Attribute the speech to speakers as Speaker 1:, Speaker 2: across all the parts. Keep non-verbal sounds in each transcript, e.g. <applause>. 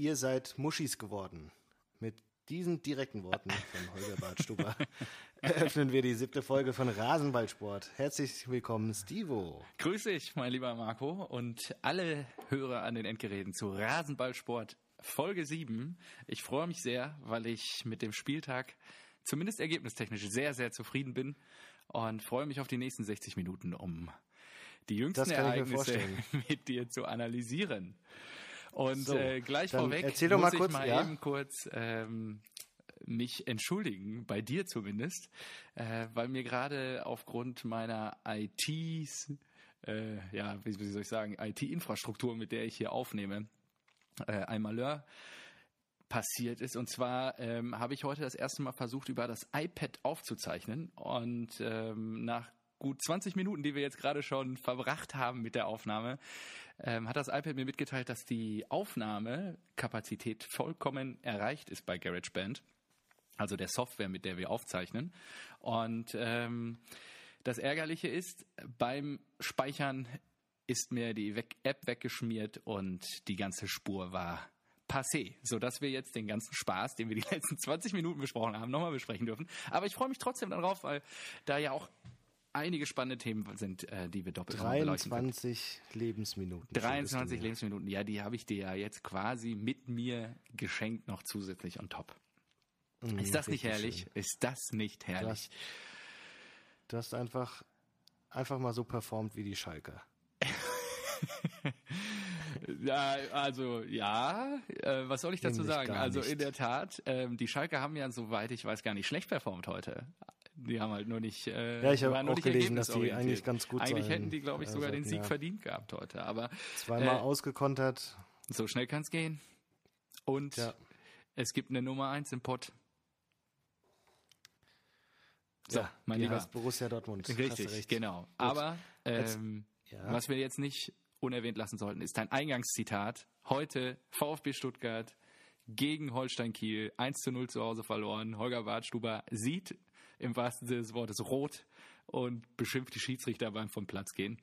Speaker 1: ihr seid Muschis geworden. Mit diesen direkten Worten von Holger Bartstuber <laughs> eröffnen wir die siebte Folge von Rasenballsport. Herzlich willkommen, Stivo.
Speaker 2: Grüß dich, mein lieber Marco und alle Hörer an den Endgeräten zu Rasenballsport Folge 7. Ich freue mich sehr, weil ich mit dem Spieltag zumindest ergebnistechnisch sehr, sehr zufrieden bin und freue mich auf die nächsten 60 Minuten, um die jüngsten Ereignisse <laughs> mit dir zu analysieren. Und so, äh, gleich vorweg
Speaker 1: erzähl doch
Speaker 2: muss
Speaker 1: mal kurz,
Speaker 2: ich mal
Speaker 1: ja?
Speaker 2: eben kurz ähm, mich entschuldigen, bei dir zumindest, äh, weil mir gerade aufgrund meiner ITs, äh, ja, wie, wie soll ich sagen, IT-Infrastruktur, mit der ich hier aufnehme, äh, ein Malheur passiert ist. Und zwar ähm, habe ich heute das erste Mal versucht, über das iPad aufzuzeichnen. Und ähm, nach gut 20 Minuten, die wir jetzt gerade schon verbracht haben mit der Aufnahme, ähm, hat das iPad mir mitgeteilt, dass die Aufnahmekapazität vollkommen erreicht ist bei GarageBand, also der Software, mit der wir aufzeichnen. Und ähm, das Ärgerliche ist, beim Speichern ist mir die App weggeschmiert und die ganze Spur war passé, sodass wir jetzt den ganzen Spaß, den wir die letzten 20 Minuten besprochen haben, nochmal besprechen dürfen. Aber ich freue mich trotzdem darauf, weil da ja auch einige spannende Themen sind, äh, die wir doppelt
Speaker 1: 23 Lebensminuten.
Speaker 2: 23 Lebensminuten, ja, die habe ich dir ja jetzt quasi mit mir geschenkt, noch zusätzlich on top.
Speaker 1: Mhm,
Speaker 2: Ist das nicht herrlich?
Speaker 1: schön.
Speaker 2: Ist das nicht
Speaker 1: Du
Speaker 2: herrlich?
Speaker 1: hast, du hast einfach, einfach mal so performt wie die Schalker. <laughs>
Speaker 2: Ja, also ja, äh, was soll ich dazu
Speaker 1: Nämlich
Speaker 2: sagen? Also in der Tat, ähm, die Schalke haben ja, soweit ich weiß, gar nicht schlecht performt heute. Die haben halt nur nicht. Äh,
Speaker 1: Ja, ich habe auch gelesen, dass die eigentlich ganz gut
Speaker 2: Eigentlich
Speaker 1: sein,
Speaker 2: hätten die, glaube ich,
Speaker 1: äh,
Speaker 2: sogar den
Speaker 1: sollten,
Speaker 2: Sieg
Speaker 1: ja.
Speaker 2: verdient gehabt heute. Aber
Speaker 1: Zweimal
Speaker 2: Äh,
Speaker 1: ausgekontert.
Speaker 2: so schnell kann es gehen. Und
Speaker 1: Ja.
Speaker 2: es gibt eine Nummer eins im Pott. So,
Speaker 1: ja,
Speaker 2: mein
Speaker 1: die
Speaker 2: Lieber.
Speaker 1: heißt Borussia Dortmund.
Speaker 2: Richtig, genau. Aber ähm,
Speaker 1: Ja.
Speaker 2: was wir jetzt nicht unerwähnt lassen sollten, ist ein Eingangszitat. Heute VfB Stuttgart gegen Holstein Kiel 1 zu 0 zu Hause verloren. Holger Bartstuber sieht im wahrsten Sinne des Wortes rot und beschimpft die Schiedsrichter beim vom Platz gehen.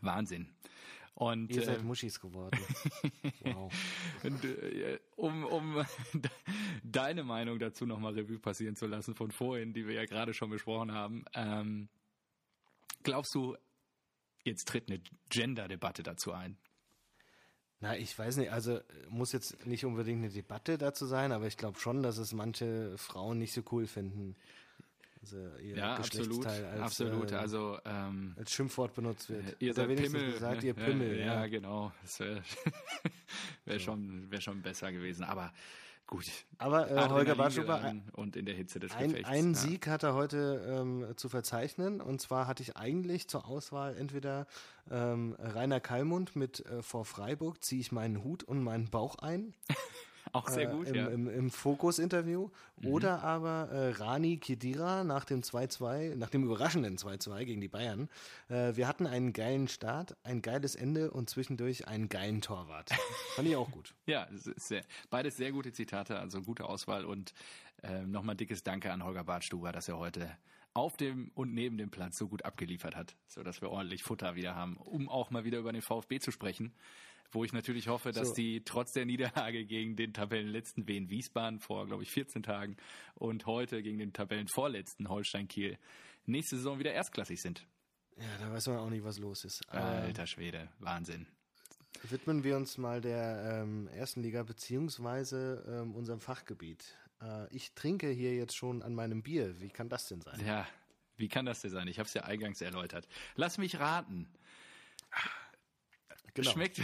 Speaker 2: Wahnsinn. Und
Speaker 1: Ihr seid
Speaker 2: äh,
Speaker 1: Muschis geworden. <laughs> wow.
Speaker 2: und, äh, um, um <laughs> deine Meinung dazu nochmal Revue passieren zu lassen von vorhin, die wir ja gerade schon besprochen haben. Ähm, glaubst du, jetzt tritt eine Gender-Debatte dazu ein?
Speaker 1: Na, ich weiß nicht, also muss jetzt nicht unbedingt eine Debatte dazu sein, aber ich glaube schon, dass es manche Frauen nicht so cool finden. Also ihr
Speaker 2: Ja, absolut.
Speaker 1: Als,
Speaker 2: absolut.
Speaker 1: äh,
Speaker 2: also ähm,
Speaker 1: als Schimpfwort benutzt wird.
Speaker 2: ihr
Speaker 1: Oder
Speaker 2: seid Pimmel.
Speaker 1: gesagt, ihr
Speaker 2: Ja,
Speaker 1: Pimmel.
Speaker 2: Ja,
Speaker 1: Ja,
Speaker 2: ja genau. Das wäre wär <laughs> schon, wär schon besser gewesen. Aber gut.
Speaker 1: Aber äh, Holger Bartschuber,
Speaker 2: geladen und in der Hitze des
Speaker 1: ein,
Speaker 2: Gefechts.
Speaker 1: einen
Speaker 2: ja.
Speaker 1: Sieg hat er heute ähm, zu verzeichnen. Und zwar hatte ich eigentlich zur Auswahl entweder ähm, Rainer Kallmund mit äh, vor Freiburg ziehe ich meinen Hut und meinen Bauch ein. <laughs>
Speaker 2: Auch sehr gut,
Speaker 1: äh, im,
Speaker 2: ja.
Speaker 1: im, im Fokus-Interview. Oder aber äh, Rani Kedira nach dem 2-2, nach dem überraschenden 2-2 gegen die Bayern. Äh, wir hatten einen geilen Start, ein geiles Ende und zwischendurch einen geilen Torwart. <laughs> Fand ich auch gut.
Speaker 2: Ja, sehr, beides sehr gute Zitate, also gute Auswahl und ähm, nochmal dickes Danke an Holger Bartstuber, dass er heute auf dem und neben dem Platz so gut abgeliefert hat, so dass wir ordentlich Futter wieder haben, um auch mal wieder über den VfB zu sprechen, wo ich natürlich hoffe, dass
Speaker 1: So.
Speaker 2: die trotz der Niederlage gegen den Tabellenletzten Wien Wiesbaden vor, glaube ich, 14 Tagen und heute gegen den Tabellenvorletzten Holstein Kiel nächste Saison wieder erstklassig sind.
Speaker 1: Ja, da weiß man auch nicht, was los ist.
Speaker 2: Alter Schwede, Wahnsinn.
Speaker 1: widmen wir uns mal der ähm, ersten Liga beziehungsweise ähm, unserem Fachgebiet. Äh, ich trinke hier jetzt schon an meinem Bier. Wie kann das denn sein?
Speaker 2: Ja, wie kann das denn sein? Ich habe es ja eingangs erläutert. Lass mich raten.
Speaker 1: Genau.
Speaker 2: Schmeckt.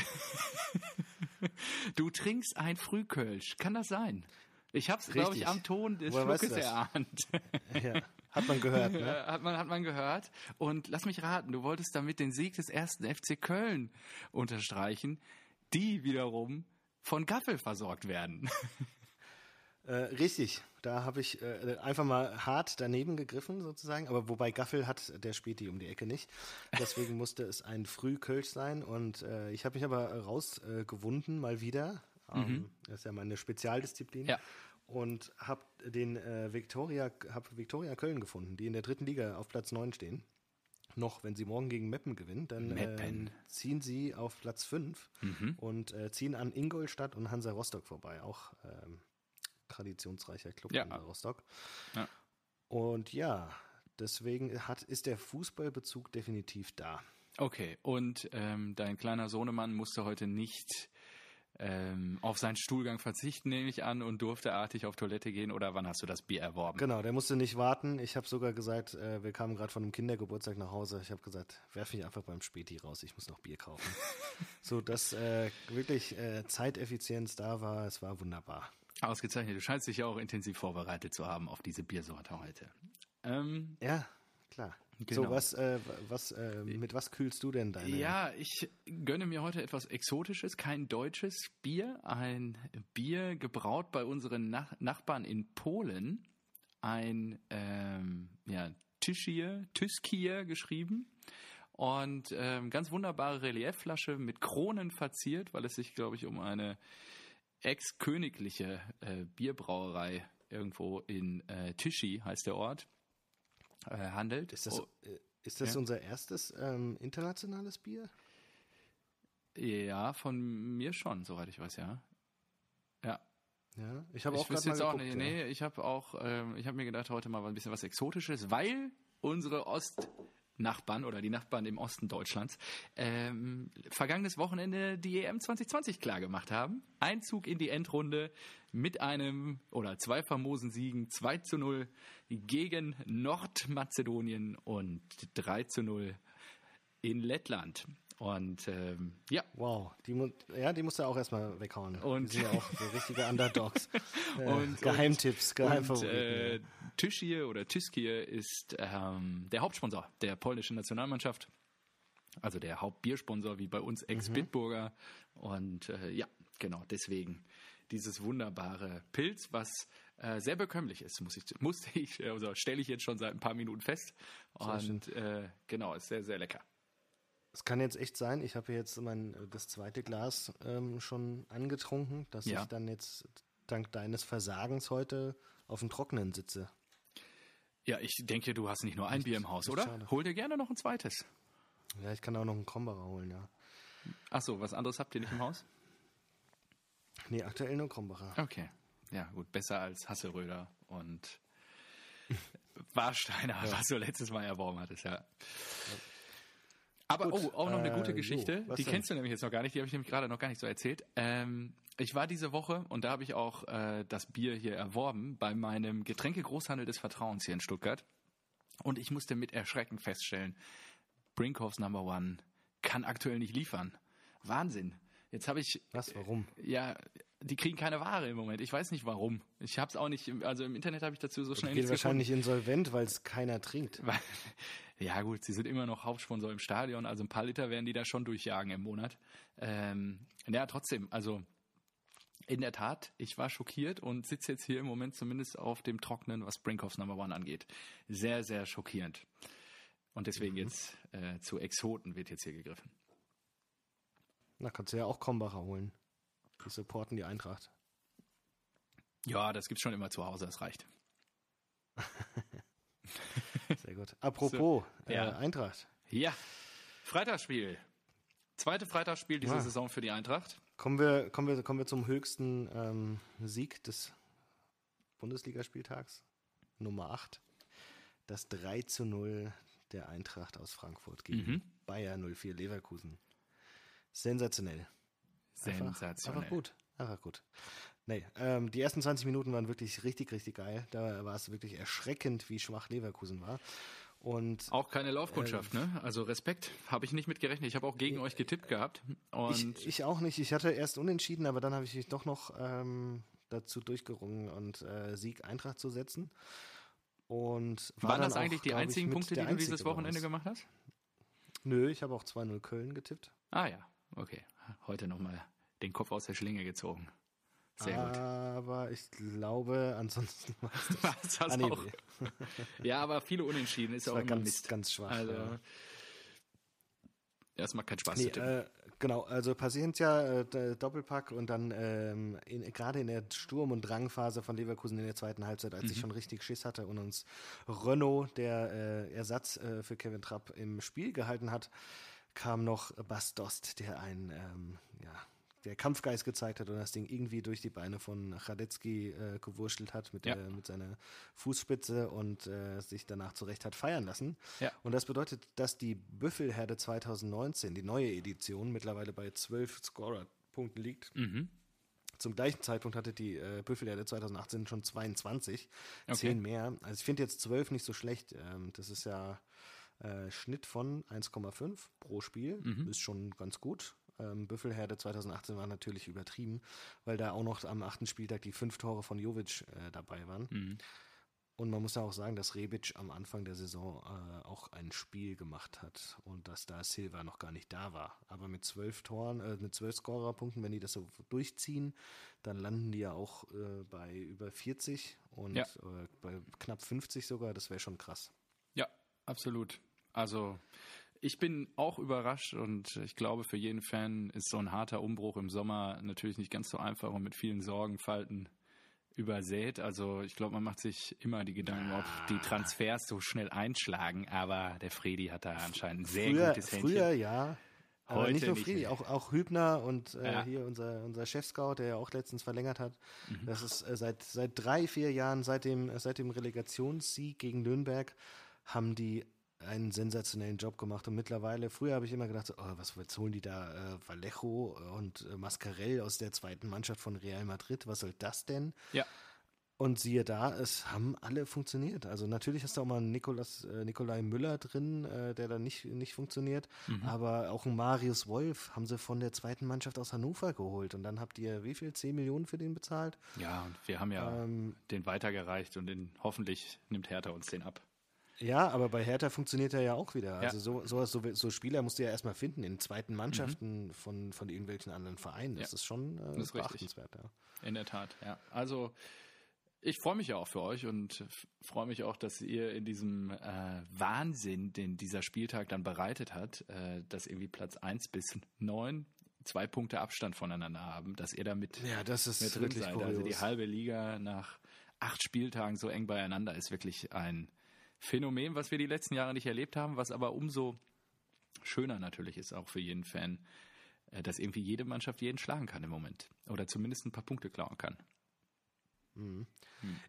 Speaker 2: <laughs> du trinkst ein Frühkölsch. Kann das sein? Ich habe es, glaube ich, am Ton des
Speaker 1: Woher
Speaker 2: Schluckes erahnt. <laughs>
Speaker 1: Ja, hat man gehört, ne? <laughs>
Speaker 2: Äh, hat, man, hat man gehört. Und lass mich raten, du wolltest damit den Sieg des ersten FC Köln unterstreichen, die wiederum von Gaffel versorgt werden.
Speaker 1: Äh, richtig, da habe ich äh, einfach mal hart daneben gegriffen sozusagen, aber wobei Gaffel hat der Späti um die Ecke nicht. Deswegen <laughs> musste es ein Frühkölsch sein und äh, ich habe mich aber rausgewunden äh, mal wieder. Ähm, Das ist ja meine Spezialdisziplin.
Speaker 2: Ja.
Speaker 1: Und habe den äh, Victoria, hab Victoria Köln gefunden, die in der dritten Liga auf Platz 9 stehen. noch, wenn sie morgen gegen Meppen gewinnen, dann
Speaker 2: Meppen.
Speaker 1: ähm, ziehen sie auf Platz 5
Speaker 2: Mhm.
Speaker 1: und äh, ziehen an Ingolstadt und Hansa Rostock vorbei. Auch ähm, traditionsreicher Club
Speaker 2: Ja.
Speaker 1: Hansa Rostock.
Speaker 2: Ja.
Speaker 1: Und ja, deswegen hat, ist der Fußballbezug definitiv da.
Speaker 2: Okay, und ähm, dein kleiner Sohnemann musste heute nicht ähm, auf seinen Stuhlgang verzichten, nehme ich an, und durfte artig auf Toilette gehen, oder wann hast du das Bier erworben?
Speaker 1: Genau, der musste nicht warten. Ich habe sogar gesagt, äh, wir kamen gerade von einem Kindergeburtstag nach Hause. Ich habe gesagt, werf mich einfach beim Späti raus, ich muss noch Bier kaufen. <laughs> so, dass äh, wirklich äh, Zeiteffizienz da war, es war wunderbar.
Speaker 2: Ausgezeichnet. Du scheinst dich ja auch intensiv vorbereitet zu haben auf diese Biersorte heute. Ähm,
Speaker 1: Ja, klar.
Speaker 2: Genau.
Speaker 1: So, was, äh, was, äh, mit was kühlst du denn deine?
Speaker 2: ja, ich gönne mir heute etwas Exotisches, kein deutsches Bier, ein Bier gebraut bei unseren Nach Nachbarn in Polen, ein ähm, ja, Tischier, Tyskier geschrieben und ähm, ganz wunderbare Reliefflasche mit Kronen verziert, weil es sich, glaube ich, um eine ex-königliche äh, Bierbrauerei irgendwo in äh, Tischi, heißt der Ort, äh, handelt.
Speaker 1: Ist das,
Speaker 2: Oh,
Speaker 1: äh, ist das
Speaker 2: ja.
Speaker 1: unser erstes ähm, internationales Bier?
Speaker 2: ja, von mir schon, soweit ich weiß, ja. Ja,
Speaker 1: Ja, ich habe auch
Speaker 2: ich
Speaker 1: gerade mal
Speaker 2: jetzt auch
Speaker 1: geguckt.
Speaker 2: nicht.
Speaker 1: ja.
Speaker 2: Nee, ich habe auch, ähm, ich habe mir gedacht, heute mal ein bisschen was Exotisches, weil unsere Ostnachbarn oder die Nachbarn im Osten Deutschlands ähm, vergangenes Wochenende die EM 2020 klar gemacht haben. Einzug in die Endrunde mit einem oder zwei famosen Siegen 2 zu 0 gegen Nordmazedonien und 3 zu 0 in Lettland. Und ähm, ja,
Speaker 1: Wow, die, ja, die musst du auch erstmal weghauen.
Speaker 2: Und-
Speaker 1: die sind ja auch so richtige Underdogs. <laughs> äh,
Speaker 2: Und-
Speaker 1: Geheimtipps,
Speaker 2: Und
Speaker 1: Geheimfavoriten.
Speaker 2: äh, Tüschir oder Tyskier ist ähm, der Hauptsponsor der polnischen Nationalmannschaft. Also der Hauptbiersponsor, wie bei uns Ex-Bitburger. Und äh, ja, genau, deswegen dieses wunderbare Pilz, was äh, sehr bekömmlich ist, muss ich, musste ich, äh, also stelle ich jetzt schon seit ein paar Minuten fest. Und äh, genau, ist sehr, sehr lecker.
Speaker 1: Es kann jetzt echt sein, ich habe jetzt mein das zweite Glas ähm, schon angetrunken, dass
Speaker 2: Ja.
Speaker 1: ich dann jetzt dank deines Versagens heute auf dem Trockenen sitze.
Speaker 2: Ja, ich denke, du hast nicht nur ein Bier im Haus, oder?
Speaker 1: schade.
Speaker 2: Hol dir gerne noch ein zweites.
Speaker 1: Ja, ich kann auch noch einen Krombacher holen, ja.
Speaker 2: Ach so, was anderes habt ihr nicht im Haus?
Speaker 1: Nee, aktuell nur Krombacher.
Speaker 2: Okay. Ja, gut, besser als Hasseröder und <laughs> Warsteiner, was du letztes Mal erworben hattest, ja. Aber,
Speaker 1: Gut,
Speaker 2: oh, auch noch eine
Speaker 1: äh,
Speaker 2: gute
Speaker 1: so,
Speaker 2: Geschichte.
Speaker 1: was
Speaker 2: die
Speaker 1: denn?
Speaker 2: kennst du nämlich jetzt noch gar nicht, die habe ich nämlich gerade noch gar nicht so erzählt. Ähm, ich war diese Woche und da habe ich auch äh, das Bier hier erworben bei meinem Getränkegroßhandel des Vertrauens hier in Stuttgart. Und ich musste mit Erschrecken feststellen, Brinkhoffs Number One kann aktuell nicht liefern. Wahnsinn. Jetzt habe ich
Speaker 1: Was, warum?
Speaker 2: ja, die kriegen keine Ware im Moment. Ich weiß nicht warum. Ich habe es auch nicht, im- also im Internet habe ich dazu so schnell
Speaker 1: Geht
Speaker 2: nichts
Speaker 1: wahrscheinlich insolvent, weil es keiner trinkt. <laughs>
Speaker 2: ja gut, sie sind immer noch Hauptsponsor im Stadion, also ein paar Liter werden die da schon durchjagen im Monat. Ähm, ja, trotzdem, also in der Tat, ich war schockiert und sitze jetzt hier im Moment zumindest auf dem Trocknen, was Brinkhoffs Number One angeht. Sehr, sehr schockierend. Und deswegen jetzt äh, zu Exoten wird jetzt hier gegriffen.
Speaker 1: Na, kannst du ja auch Krombacher holen. Die supporten die Eintracht.
Speaker 2: Ja, das gibt's schon immer zu Hause, das reicht. <laughs>
Speaker 1: Sehr gut. Apropos
Speaker 2: So, ja.
Speaker 1: äh, Eintracht.
Speaker 2: Ja, Freitagsspiel. Zweite Freitagsspiel dieser
Speaker 1: Ah.
Speaker 2: Saison für die Eintracht.
Speaker 1: Kommen wir, kommen wir, kommen wir zum höchsten ähm, Sieg des Bundesligaspieltags. Nummer 8. Das 3 zu 0 der Eintracht aus Frankfurt gegen
Speaker 2: Mhm.
Speaker 1: Bayer 04 Leverkusen. Sensationell. Einfach-
Speaker 2: Sensationell.
Speaker 1: Einfach gut. Einfach gut. Nee, ähm, die ersten 20 Minuten waren wirklich richtig, richtig geil. Da war es wirklich erschreckend, wie schwach Leverkusen war. Und
Speaker 2: Auch keine Laufkundschaft, ne? Also Respekt, habe ich nicht mit gerechnet. Ich habe auch gegen euch getippt gehabt.
Speaker 1: Ich, ich auch nicht. Ich hatte erst unentschieden, aber dann habe ich mich doch noch ähm, dazu durchgerungen und äh, Sieg Eintracht zu setzen. Und war
Speaker 2: waren das eigentlich
Speaker 1: auch,
Speaker 2: die
Speaker 1: glaub ich,
Speaker 2: einzigen
Speaker 1: mit
Speaker 2: Punkte, die du dieses
Speaker 1: Einzige bei
Speaker 2: Wochenende gemacht hast?
Speaker 1: Nö, ich habe auch 2-0 Köln getippt.
Speaker 2: Ah ja, okay. Heute nochmal den Kopf aus der Schlinge gezogen. Sehr gut.
Speaker 1: Aber ich glaube, ansonsten <laughs> war es das.
Speaker 2: Hast
Speaker 1: Ah, nee.
Speaker 2: Ja, aber viele Unentschieden ist ja auch
Speaker 1: ganz,
Speaker 2: Mist.
Speaker 1: ganz schwach.
Speaker 2: Also,
Speaker 1: ja.
Speaker 2: erstmal kein Spaß
Speaker 1: Nee, äh, genau, also Paciencia, äh, Doppelpack und dann ähm, gerade in der Sturm- und Drangphase von Leverkusen in der zweiten Halbzeit, als ich schon richtig Schiss hatte und uns Renault, der äh, Ersatz äh, für Kevin Trapp im Spiel gehalten hat, kam noch Bas Dost, der ein, ähm, ja, der Kampfgeist gezeigt hat und das Ding irgendwie durch die Beine von Radetzky äh, gewurschtelt hat mit,
Speaker 2: Ja.
Speaker 1: der, mit seiner Fußspitze und äh, sich danach zurecht hat feiern lassen.
Speaker 2: Ja.
Speaker 1: Und das bedeutet, dass die Büffelherde 2019, die neue Edition, mittlerweile bei 12 Scorer-Punkten liegt.
Speaker 2: Mhm.
Speaker 1: Zum gleichen Zeitpunkt hatte die äh, Büffelherde 2018 schon 22,
Speaker 2: Okay.
Speaker 1: 10 mehr. Also ich finde jetzt 12 nicht so schlecht. Ähm, das ist ja äh, Schnitt von 1,5 pro Spiel.
Speaker 2: Mhm.
Speaker 1: Ist schon ganz gut. Ähm, Büffelherde 2018 war natürlich übertrieben, weil da auch noch am achten Spieltag die fünf Tore von Jovic äh, dabei waren.
Speaker 2: Mhm.
Speaker 1: Und man muss ja auch sagen, dass Rebic am Anfang der Saison äh, auch ein Spiel gemacht hat und dass da Silva noch gar nicht da war. Aber mit zwölf Toren, äh, mit zwölf Scorerpunkten, wenn die das so durchziehen, dann landen die ja auch äh, bei über 40 und
Speaker 2: Ja.
Speaker 1: äh, bei knapp 50 sogar. Das wäre schon krass.
Speaker 2: Ja, absolut. Also ich bin auch überrascht und ich glaube, für jeden Fan ist so ein harter Umbruch im Sommer natürlich nicht ganz so einfach und mit vielen Sorgenfalten übersät. Also ich glaube, man macht sich immer die Gedanken, ob die Transfers so schnell einschlagen, aber der Fredi hat da anscheinend ein sehr
Speaker 1: früher,
Speaker 2: gutes Händchen.
Speaker 1: früher ja. Aber
Speaker 2: Heute
Speaker 1: nicht nur
Speaker 2: nicht
Speaker 1: Friedi,
Speaker 2: mehr.
Speaker 1: auch, auch Hübner und äh,
Speaker 2: Ja.
Speaker 1: hier unser, unser Chef-Scout, der ja auch letztens verlängert hat.
Speaker 2: Mhm.
Speaker 1: Das ist äh, seit, seit drei, vier Jahren, seit dem, seit dem Relegationssieg gegen Nürnberg, haben die einen sensationellen Job gemacht. Und mittlerweile, früher habe ich immer gedacht, oh, was jetzt holen die da äh, Vallejo und äh, Mascarell aus der zweiten Mannschaft von Real Madrid? Was soll das denn?
Speaker 2: Ja,
Speaker 1: Und siehe da, es haben alle funktioniert. Also natürlich hast du auch mal einen Nikolas, äh, Nikolai Müller drin, äh, der dann nicht, nicht funktioniert. Aber auch einen Marius Wolf haben sie von der zweiten Mannschaft aus Hannover geholt. Und dann habt ihr wie viel? 10 Millionen für den bezahlt?
Speaker 2: ja, und wir haben ja
Speaker 1: Ähm,
Speaker 2: den weitergereicht und den, hoffentlich nimmt Hertha uns den ab.
Speaker 1: Ja, aber bei Hertha funktioniert er ja auch wieder.
Speaker 2: Ja.
Speaker 1: Also so, so, so, so Spieler musst du ja erstmal finden in zweiten Mannschaften von, von irgendwelchen anderen Vereinen. Das
Speaker 2: Ja.
Speaker 1: ist schon äh,
Speaker 2: Das ist
Speaker 1: beachtenswert. Ja.
Speaker 2: In der Tat, ja. Also ich freue mich ja auch für euch und freue mich auch, dass ihr in diesem äh, Wahnsinn, den dieser Spieltag dann bereitet hat, äh, dass irgendwie Platz 1 bis 9 zwei Punkte Abstand voneinander haben, dass ihr damit
Speaker 1: Ja, das ist
Speaker 2: mit drin
Speaker 1: wirklich
Speaker 2: seid.
Speaker 1: kurios.
Speaker 2: Also die halbe Liga nach acht Spieltagen so eng beieinander ist wirklich ein Phänomen, was wir die letzten Jahre nicht erlebt haben, was aber umso schöner natürlich ist, auch für jeden Fan, äh, dass irgendwie jede Mannschaft jeden schlagen kann im Moment. Oder zumindest ein paar Punkte klauen kann.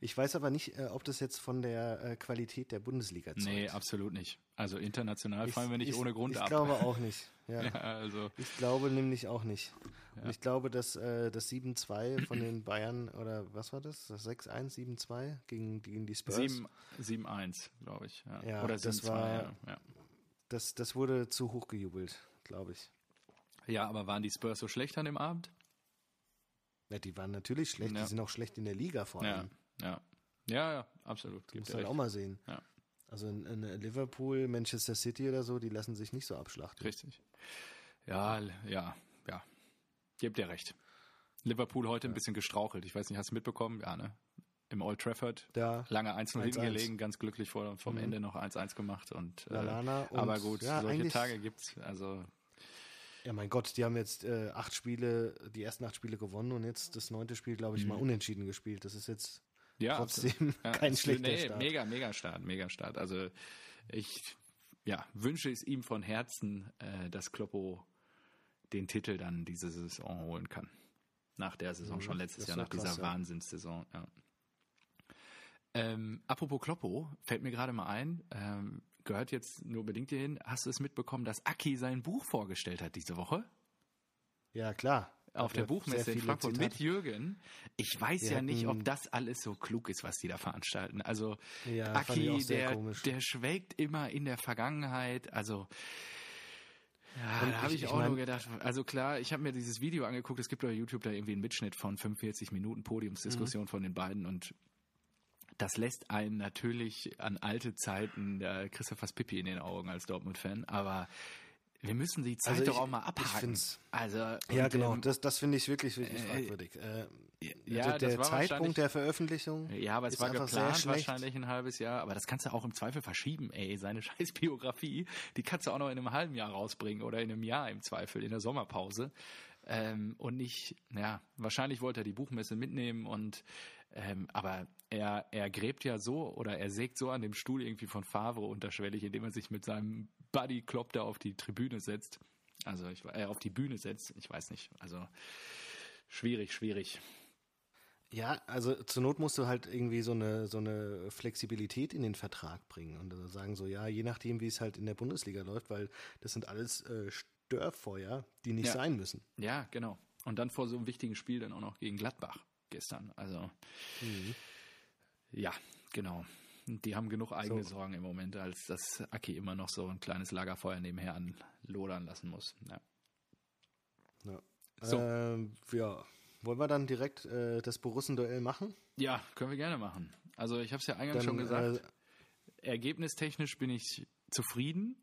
Speaker 1: Ich weiß aber nicht, äh, ob das jetzt von der äh, Qualität der Bundesliga zeugt.
Speaker 2: Nee, absolut nicht. Also international
Speaker 1: Ich-
Speaker 2: fallen wir nicht
Speaker 1: ich,
Speaker 2: ohne Grund
Speaker 1: ich
Speaker 2: ab.
Speaker 1: glaube auch <laughs> nicht. Ja.
Speaker 2: ja, also
Speaker 1: Ich glaube nämlich auch nicht. Und ich glaube, dass äh, das 7-2 von den Bayern, oder was war das? Das 6-1, 7-2 gegen, gegen die Spurs.
Speaker 2: 7 7-1, glaube ich. Ja.
Speaker 1: Ja,
Speaker 2: Oder
Speaker 1: das
Speaker 2: 7-2,
Speaker 1: war-
Speaker 2: ja. ja.
Speaker 1: Das, das wurde zu hoch gejubelt, glaube ich.
Speaker 2: Ja, aber waren die Spurs so schlecht an dem Abend?
Speaker 1: Ja, die waren natürlich schlecht.
Speaker 2: Ja.
Speaker 1: Die sind auch schlecht in der Liga vor
Speaker 2: Ja,
Speaker 1: allem.
Speaker 2: ja. Ja, ja, absolut.
Speaker 1: Das
Speaker 2: Gibt
Speaker 1: muss
Speaker 2: dir
Speaker 1: man
Speaker 2: recht.
Speaker 1: auch mal sehen.
Speaker 2: Ja.
Speaker 1: Also in, in Liverpool, Manchester City oder so, die lassen sich nicht so abschlachten.
Speaker 2: Richtig. Ja, ja, ja. Gebt dir recht. Liverpool heute ein bisschen gestrauchelt. Ich weiß nicht, hast du mitbekommen? Ja, ne? Im Old Trafford.
Speaker 1: Da,
Speaker 2: Lange 1-0 hinten
Speaker 1: 1-1.
Speaker 2: gelegen, ganz glücklich vor, vom Ende noch 1-1 gemacht. Und, äh,
Speaker 1: Lalana und-
Speaker 2: aber gut,
Speaker 1: ja,
Speaker 2: solche Tage gibt's. Also
Speaker 1: ja mein Gott, die haben jetzt äh, acht Spiele, die ersten acht Spiele gewonnen und jetzt das neunte Spiel, glaube ich,
Speaker 2: Mhm.
Speaker 1: mal unentschieden gespielt. Das ist jetzt
Speaker 2: ja,
Speaker 1: trotzdem
Speaker 2: Ja, <laughs>
Speaker 1: kein schlechter
Speaker 2: nee,
Speaker 1: Start.
Speaker 2: Mega, mega Start, mega Start. Also ich ja, wünsche es ihm von Herzen, äh, dass Kloppo den Titel dann diese Saison holen kann. Nach der Saison,
Speaker 1: Mhm,
Speaker 2: schon letztes Jahr, nach
Speaker 1: krass,
Speaker 2: dieser
Speaker 1: ja.
Speaker 2: Wahnsinnssaison. Ja. Ähm, apropos Kloppo, fällt mir gerade mal ein, ähm, gehört jetzt nur bedingt hierhin, hast du es mitbekommen, dass Aki sein Buch vorgestellt hat diese Woche?
Speaker 1: Ja, klar.
Speaker 2: auf der
Speaker 1: ja
Speaker 2: Buchmesse in Frankfurt
Speaker 1: Zitate.
Speaker 2: mit Jürgen. Ich weiß
Speaker 1: Wir
Speaker 2: ja nicht, ob das alles so klug ist, was die da veranstalten. Also
Speaker 1: Ja,
Speaker 2: Aki, der,
Speaker 1: komisch.
Speaker 2: der schwelgt immer in der Vergangenheit. Also ja,
Speaker 1: Und
Speaker 2: da habe
Speaker 1: ich-
Speaker 2: ich,
Speaker 1: ich
Speaker 2: auch
Speaker 1: mein-
Speaker 2: nur gedacht, also klar, ich habe mir dieses Video angeguckt, es gibt bei YouTube da irgendwie einen Mitschnitt von 45 Minuten Podiumsdiskussion
Speaker 1: Mhm.
Speaker 2: von den beiden und das lässt einen natürlich an alte Zeiten, du fast Pippi in den Augen als Dortmund-Fan, aber wir müssen die Zeit
Speaker 1: Also
Speaker 2: doch
Speaker 1: ich-
Speaker 2: auch mal abhaken. also,
Speaker 1: Ja, genau.
Speaker 2: ähm,
Speaker 1: Das, das finde ich wirklich, wirklich
Speaker 2: äh,
Speaker 1: fragwürdig. Äh,
Speaker 2: ja,
Speaker 1: der der Zeitpunkt der Veröffentlichung
Speaker 2: Ja, aber es war geplant wahrscheinlich ein halbes Jahr, aber das kannst du auch im Zweifel verschieben, ey. Seine <laughs> scheiß Biografie, die kannst du auch noch in einem halben Jahr rausbringen oder in einem Jahr im Zweifel, in der Sommerpause. Ähm, und nicht, ja, wahrscheinlich wollte er die Buchmesse mitnehmen und ähm, aber er, er gräbt ja so oder er sägt so an dem Stuhl irgendwie von Favre unterschwellig, indem er sich mit seinem Buddy Klopp da auf die Tribüne setzt. Also ich äh, auf die Bühne setzt, ich weiß nicht. Also schwierig, schwierig.
Speaker 1: Ja, also zur Not musst du halt irgendwie so eine, so eine Flexibilität in den Vertrag bringen und sagen so, ja, je nachdem, wie es halt in der Bundesliga läuft, weil das sind alles äh, Störfeuer, die nicht
Speaker 2: Ja.
Speaker 1: sein müssen.
Speaker 2: Ja, genau. Und dann vor so einem wichtigen Spiel dann auch noch gegen Gladbach gestern. Also ja, genau. Die haben genug eigene
Speaker 1: So.
Speaker 2: Sorgen im Moment, als dass Aki immer noch so ein kleines Lagerfeuer nebenher anlodern lassen muss. Ja.
Speaker 1: Ja.
Speaker 2: So.
Speaker 1: Ähm, ja. Wollen wir dann direkt äh, das Borussen-Duell machen?
Speaker 2: ja, können wir gerne machen. Also ich habe es ja eingangs
Speaker 1: Dann,
Speaker 2: schon gesagt.
Speaker 1: äh,
Speaker 2: Ergebnistechnisch bin ich zufrieden.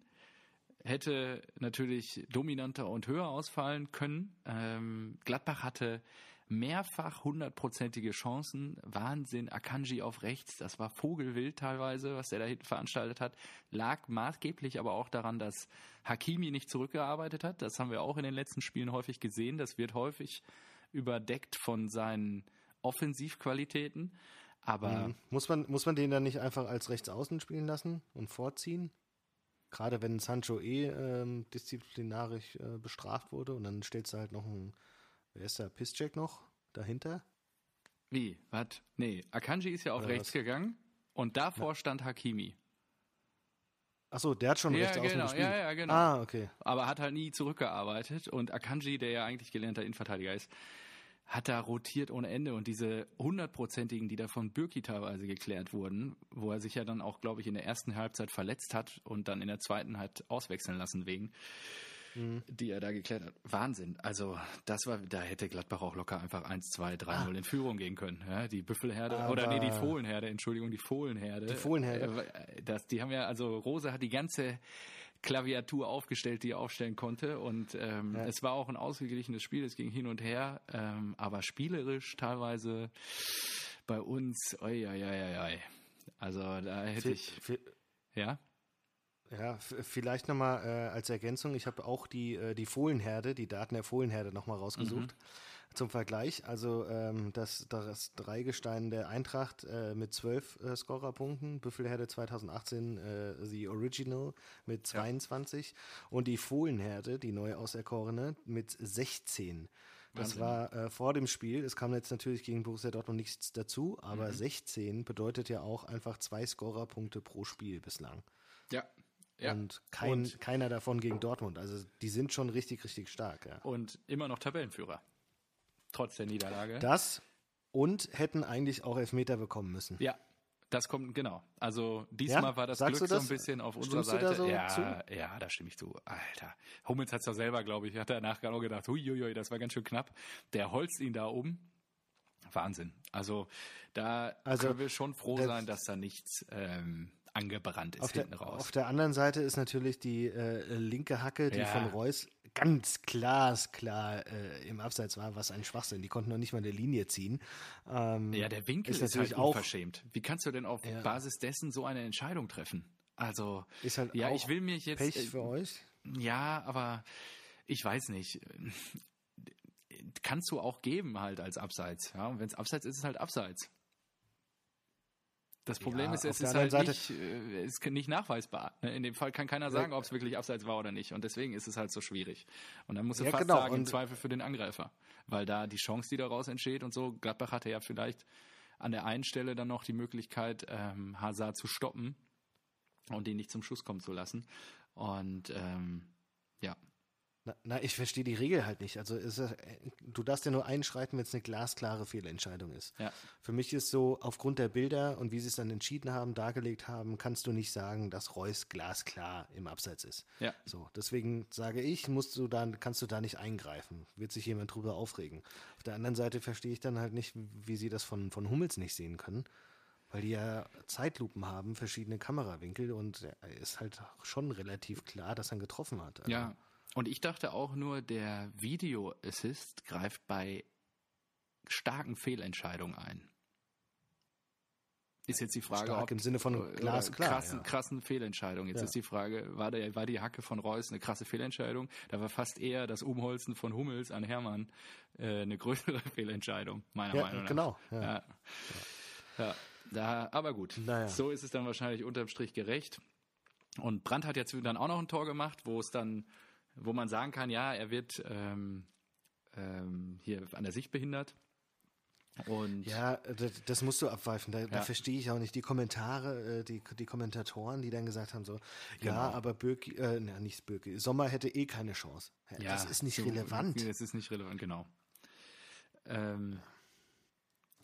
Speaker 2: Hätte natürlich dominanter und höher ausfallen können. Ähm, Gladbach hatte mehrfach hundertprozentige Chancen. Wahnsinn. Akanji auf rechts. Das war Vogelwild teilweise, was er da hinten veranstaltet hat. Lag maßgeblich aber auch daran, dass Hakimi nicht zurückgearbeitet hat. Das haben wir auch in den letzten Spielen häufig gesehen. Das wird häufig überdeckt von seinen Offensivqualitäten. Aber
Speaker 1: Mhm. Muss man, muss man den dann nicht einfach als Rechtsaußen spielen lassen und vorziehen? Gerade wenn Sancho eh ähm, disziplinarisch äh, bestraft wurde und dann stellst du halt noch einen, wer ist der, Piszczek noch dahinter?
Speaker 2: Wie? Was? Nee, Akanji ist ja auf
Speaker 1: Oder
Speaker 2: rechts
Speaker 1: was?
Speaker 2: gegangen und davor stand Hakimi.
Speaker 1: Achso, der hat schon
Speaker 2: Ja,
Speaker 1: Rechtsaußen
Speaker 2: genau,
Speaker 1: gespielt.
Speaker 2: ja, ja, genau.
Speaker 1: Ah, okay.
Speaker 2: Aber hat halt nie zurückgearbeitet und Akanji, der ja eigentlich gelernter Innenverteidiger ist, hat da rotiert ohne Ende und diese hundertprozentigen, die da von Bürki teilweise geklärt wurden, wo er sich ja dann auch, glaube ich, in der ersten Halbzeit verletzt hat und dann in der zweiten halt auswechseln lassen wegen, die er da geklärt hat. Wahnsinn. Also das war, da hätte Gladbach auch locker einfach 1, 2, 3, 0 in Führung gehen können. Ja, die Büffelherde,
Speaker 1: Aber-
Speaker 2: oder nee, die Fohlenherde, Entschuldigung, die Fohlenherde.
Speaker 1: Die Fohlenherde.
Speaker 2: Äh, Das, die haben ja, also Rose hat die ganze Klaviatur aufgestellt, die er aufstellen konnte. Und ähm,
Speaker 1: Ja.
Speaker 2: es war auch ein ausgeglichenes Spiel, es ging hin und her, ähm, aber spielerisch teilweise bei uns, oi, oi, oi, oi. Also da hätte
Speaker 1: Vi-
Speaker 2: ich,
Speaker 1: vi-
Speaker 2: ja,
Speaker 1: Ja, vielleicht nochmal äh, als Ergänzung, ich habe auch die, äh, die Fohlenherde, die Daten der Fohlenherde nochmal rausgesucht. Zum Vergleich, also ähm, das, das Dreigestein der Eintracht äh, mit 12 äh, Scorerpunkten, Büffelherde 2018 äh, The Original mit 22 und die Fohlenherde, die neu auserkorene, mit 16. Das
Speaker 2: Wahnsinn.
Speaker 1: war äh, vor dem Spiel. Es kam jetzt natürlich gegen Borussia Dortmund nichts dazu, aber 16 bedeutet ja auch einfach zwei Scorerpunkte pro Spiel bislang.
Speaker 2: ja, ja.
Speaker 1: Und, kein,
Speaker 2: Und-
Speaker 1: keiner davon gegen Dortmund. Also die sind schon richtig, richtig stark. Ja.
Speaker 2: und immer noch Tabellenführer. Trotz der Niederlage.
Speaker 1: Das und hätten eigentlich auch Elfmeter bekommen müssen.
Speaker 2: Ja, das kommt, genau. Also diesmal
Speaker 1: Ja?
Speaker 2: war das
Speaker 1: Sagst
Speaker 2: Glück
Speaker 1: du
Speaker 2: so
Speaker 1: das?
Speaker 2: ein bisschen auf unserer
Speaker 1: Stimmst du
Speaker 2: Seite.
Speaker 1: so
Speaker 2: ja,
Speaker 1: zu?
Speaker 2: ja, da stimme ich zu. Alter. Hummels hat es ja selber, glaube ich, hat danach auch gedacht, huiuiui, das war ganz schön knapp. Der holzt ihn da um. Wahnsinn. Also da
Speaker 1: Also,
Speaker 2: können wir schon froh
Speaker 1: das-
Speaker 2: sein, dass da nichts ähm, angebrannt ist
Speaker 1: Auf der,
Speaker 2: hinten raus.
Speaker 1: auf der anderen Seite ist natürlich die äh, linke Hacke, die
Speaker 2: Ja.
Speaker 1: von Reus ganz glasklar äh, im Abseits war, was ein Schwachsinn. Die konnten noch nicht mal eine Linie ziehen. Ähm,
Speaker 2: ja, der Winkel
Speaker 1: ist
Speaker 2: ist,
Speaker 1: natürlich
Speaker 2: halt
Speaker 1: auch-
Speaker 2: unverschämt. Wie kannst du denn auf
Speaker 1: Ja.
Speaker 2: Basis dessen so eine Entscheidung treffen? Also,
Speaker 1: ist halt
Speaker 2: ja,
Speaker 1: auch
Speaker 2: ich will mich jetzt.
Speaker 1: Pech
Speaker 2: äh,
Speaker 1: für euch.
Speaker 2: Ja, aber ich weiß nicht. Kannst du auch geben halt als Abseits. Ja, und wenn es Abseits ist, ist es halt Abseits. Das Problem
Speaker 1: Ja,
Speaker 2: ist, es ist halt
Speaker 1: anderen
Speaker 2: nicht, äh, ist nicht nachweisbar. ne? In dem Fall kann keiner sagen, ob es wirklich Abseits war oder nicht. Und deswegen ist es halt so schwierig. Und dann musst du
Speaker 1: Ja,
Speaker 2: fast
Speaker 1: genau.
Speaker 2: sagen, im Zweifel für den Angreifer. Weil da die Chance, die daraus entsteht und so, Gladbach hatte ja vielleicht an der einen Stelle dann noch die Möglichkeit, ähm, Hazard zu stoppen und ihn nicht zum Schuss kommen zu lassen. Und ähm, ja,
Speaker 1: Na, na, ich verstehe die Regel halt nicht. Also ist, äh, du darfst ja nur einschreiten, wenn es eine glasklare Fehlentscheidung ist.
Speaker 2: Ja.
Speaker 1: Für mich ist so, aufgrund der Bilder und wie sie es dann entschieden haben, dargelegt haben, kannst du nicht sagen, dass Reus glasklar im Abseits ist.
Speaker 2: Ja.
Speaker 1: So, deswegen sage ich, musst du dann, kannst du da nicht eingreifen. Wird sich jemand drüber aufregen. Auf der anderen Seite verstehe ich dann halt nicht, wie sie das von, von Hummels nicht sehen können. weil die ja Zeitlupen haben, verschiedene Kamerawinkel und ist halt schon relativ klar, dass er getroffen hat.
Speaker 2: Also ja, und ich dachte auch nur, der Video Assist greift bei starken Fehlentscheidungen ein. Ist jetzt die Frage,
Speaker 1: Stark ob, im Sinne von glasklar,
Speaker 2: krassen, ja. krassen Fehlentscheidung. Jetzt ja. ist die Frage, war, der, war die Hacke von Reus eine krasse Fehlentscheidung? Da war fast eher das Umholzen von Hummels an Hermann äh, eine größere <laughs> Fehlentscheidung, meiner
Speaker 1: ja,
Speaker 2: Meinung nach.
Speaker 1: Genau.
Speaker 2: Ja. Ja. Da, aber gut, naja. so ist es dann wahrscheinlich unterm Strich gerecht. Und Brandt hat jetzt dann auch noch ein Tor gemacht, wo es dann, wo man sagen kann, ja, er wird ähm, ähm, hier an der Sicht behindert. Und
Speaker 1: ja, das, das musst du abweifen. Da, ja. da, verstehe ich auch nicht die Kommentare, äh, die, die Kommentatoren, die dann gesagt haben so, genau. ja, aber Böki, äh, na, nicht Böki, Sommer hätte eh keine Chance. Ja, das ist nicht relevant.
Speaker 2: Das ist nicht relevant, genau. Ähm,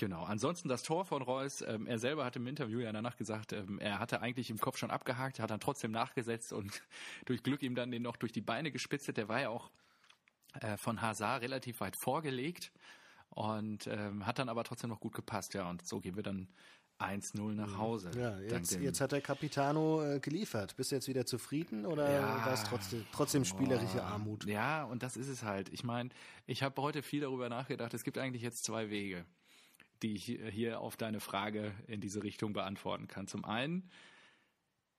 Speaker 2: Genau. Ansonsten das Tor von Reus. Ähm, er selber hat im Interview ja danach gesagt, ähm, er hatte eigentlich im Kopf schon abgehakt, hat dann trotzdem nachgesetzt und <laughs> durch Glück ihm dann den noch durch die Beine gespitzt. Der war ja auch äh, von Hazard relativ weit vorgelegt und ähm, hat dann aber trotzdem noch gut gepasst, ja. Und so gehen wir dann 1-0 nach Hause.
Speaker 1: Ja, jetzt, jetzt hat der Capitano äh, geliefert. Bist du jetzt wieder zufrieden oder ja, war es trotzdem, trotzdem spielerische oh, Armut?
Speaker 2: Ja, und das ist es halt. Ich meine, ich habe heute viel darüber nachgedacht. Es gibt eigentlich jetzt zwei Wege, die ich hier auf deine Frage in diese Richtung beantworten kann. Zum einen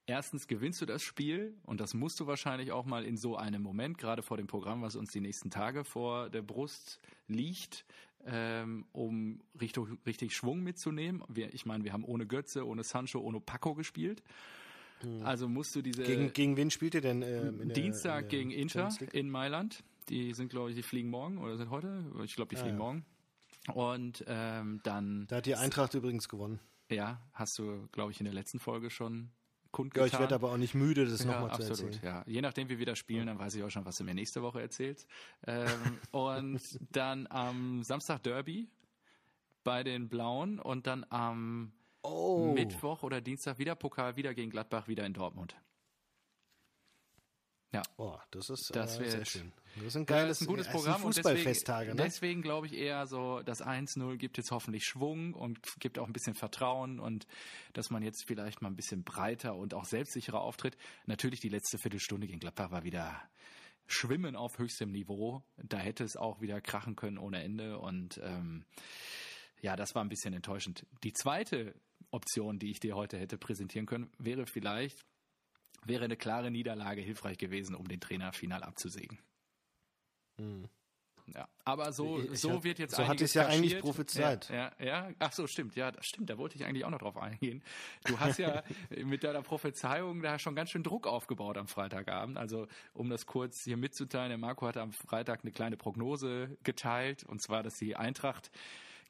Speaker 2: erstens gewinnst du das Spiel und das musst du wahrscheinlich auch mal in so einem Moment, gerade vor dem Programm, was uns die nächsten Tage vor der Brust liegt, ähm, um richtig, richtig Schwung mitzunehmen. Wir, ich meine, wir haben ohne Götze, ohne Sancho, ohne Paco gespielt. Hm. Also musst du diese.
Speaker 1: Gegen, gegen wen spielt ihr denn? Äh,
Speaker 2: Dienstag der, gegen Inter in Mailand. Die sind, glaube ich, die fliegen morgen oder sind heute? Ich glaube, die ah, fliegen ja. morgen. Und ähm, dann.
Speaker 1: Da hat die Eintracht übrigens gewonnen.
Speaker 2: Ja, hast du, glaube ich, in der letzten Folge schon kundgetan.
Speaker 1: Ja, ich werde aber auch nicht müde, das ja, nochmal zu absolut, erzählen.
Speaker 2: Ja, je nachdem, wie wir da spielen, dann weiß ich auch schon, was du mir nächste Woche erzählst. Ähm, <laughs> und dann am Samstag Derby bei den Blauen und dann am oh. Mittwoch oder Dienstag wieder Pokal, wieder gegen Gladbach, wieder in Dortmund.
Speaker 1: Ja. Oh, das ist
Speaker 2: das
Speaker 1: äh, sehr schön.
Speaker 2: Das ist ein geiles, das ist ein gutes Programm und deswegen, ne? deswegen glaube ich eher so, das 1-0 gibt jetzt hoffentlich Schwung und gibt auch ein bisschen Vertrauen und dass man jetzt vielleicht mal ein bisschen breiter und auch selbstsicherer auftritt. Natürlich die letzte Viertelstunde gegen Gladbach war wieder Schwimmen auf höchstem Niveau. Da hätte es auch wieder krachen können ohne Ende und ähm, ja, das war ein bisschen enttäuschend. Die zweite Option, die ich dir heute hätte präsentieren können, wäre vielleicht wäre eine klare Niederlage hilfreich gewesen, um den Trainer final abzusägen. Hm. Ja, aber so, so hab, wird jetzt
Speaker 1: So hatte ich ja eigentlich prophezeit.
Speaker 2: Ja, ja, ja, ach so, stimmt, ja, das stimmt, da wollte ich eigentlich auch noch drauf eingehen. Du hast ja <laughs> mit deiner Prophezeiung da schon ganz schön Druck aufgebaut am Freitagabend. Also, um das kurz hier mitzuteilen, der Marco hatte am Freitag eine kleine Prognose geteilt, und zwar, dass die Eintracht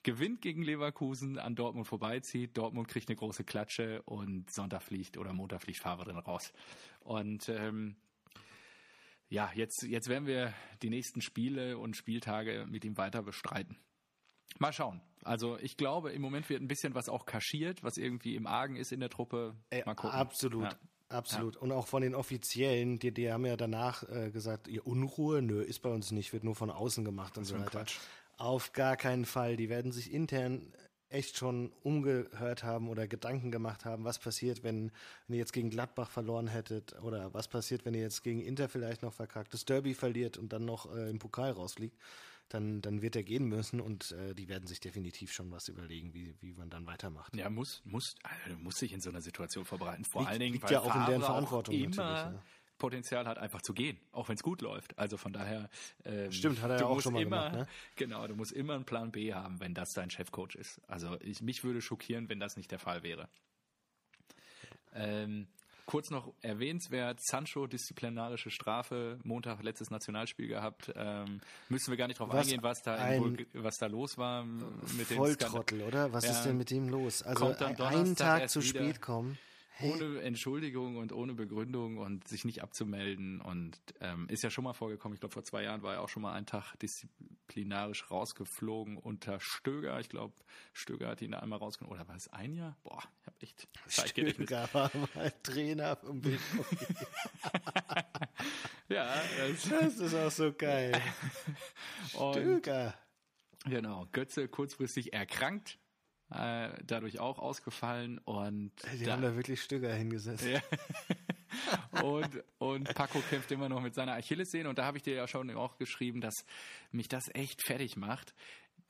Speaker 2: gewinnt gegen Leverkusen, an Dortmund vorbeizieht, Dortmund kriegt eine große Klatsche und Sonntag fliegt oder Montag fliegt Favre raus. Und ähm, ja, jetzt, jetzt werden wir die nächsten Spiele und Spieltage mit ihm weiter bestreiten. Mal schauen. Also ich glaube, im Moment wird ein bisschen was auch kaschiert, was irgendwie im Argen ist in der Truppe.
Speaker 1: Mal gucken. Absolut. Ja. Absolut. Ja. Und auch von den Offiziellen, die, die haben ja danach äh, gesagt, ihr Unruhe, nö, ist bei uns nicht, wird nur von außen gemacht und so weiter. Quatsch. Auf gar keinen Fall. Die werden sich intern echt schon umgehört haben oder Gedanken gemacht haben, was passiert, wenn, wenn ihr jetzt gegen Gladbach verloren hättet oder was passiert, wenn ihr jetzt gegen Inter vielleicht noch verkackt, das Derby verliert und dann noch äh, im Pokal rausfliegt, dann, dann wird er gehen müssen und äh, die werden sich definitiv schon was überlegen, wie, wie man dann weitermacht.
Speaker 2: Ja, muss, muss, also muss sich in so einer Situation vorbereiten. Vor
Speaker 1: liegt,
Speaker 2: allen Dingen,
Speaker 1: liegt weil ja auch in deren Verantwortung
Speaker 2: immer natürlich. Ja. Potenzial hat, einfach zu gehen, auch wenn es gut läuft. Also von daher.
Speaker 1: Ähm, Stimmt, hat er ja auch schon mal immer, gemacht. Ne? <laughs>
Speaker 2: Genau, du musst immer einen Plan B haben, wenn das dein Chefcoach ist. Also ich, mich würde schockieren, wenn das nicht der Fall wäre. Ähm, kurz noch erwähnenswert, Sancho disziplinarische Strafe, Montag letztes Nationalspiel gehabt. Ähm, müssen wir gar nicht drauf was eingehen, was da, in, was da los war mit
Speaker 1: dem Volltrottel, oder? Was ja, ist denn mit ihm los? Also einen Tag zu spät wieder. kommen
Speaker 2: ohne Entschuldigung und ohne Begründung und sich nicht abzumelden und ähm, ist ja schon mal vorgekommen. Ich glaube, vor zwei Jahren war er auch schon mal einen Tag disziplinarisch rausgeflogen unter Stöger. Ich glaube, Stöger hat ihn einmal rausgenommen. Oder war es ein Jahr? Boah, ich habe echt
Speaker 1: Stöger war mal Trainer vom <laughs> BVB.
Speaker 2: ja, das,
Speaker 1: das, ist auch so geil. <laughs>
Speaker 2: Stöger. Genau, Götze kurzfristig erkrankt äh, dadurch auch ausgefallen und
Speaker 1: Die
Speaker 2: da,
Speaker 1: haben da wirklich Stücker hingesetzt.
Speaker 2: ja. <laughs> und, und Paco kämpft immer noch mit seiner Achillessehne und da habe ich dir ja schon auch geschrieben, dass mich das echt fertig macht.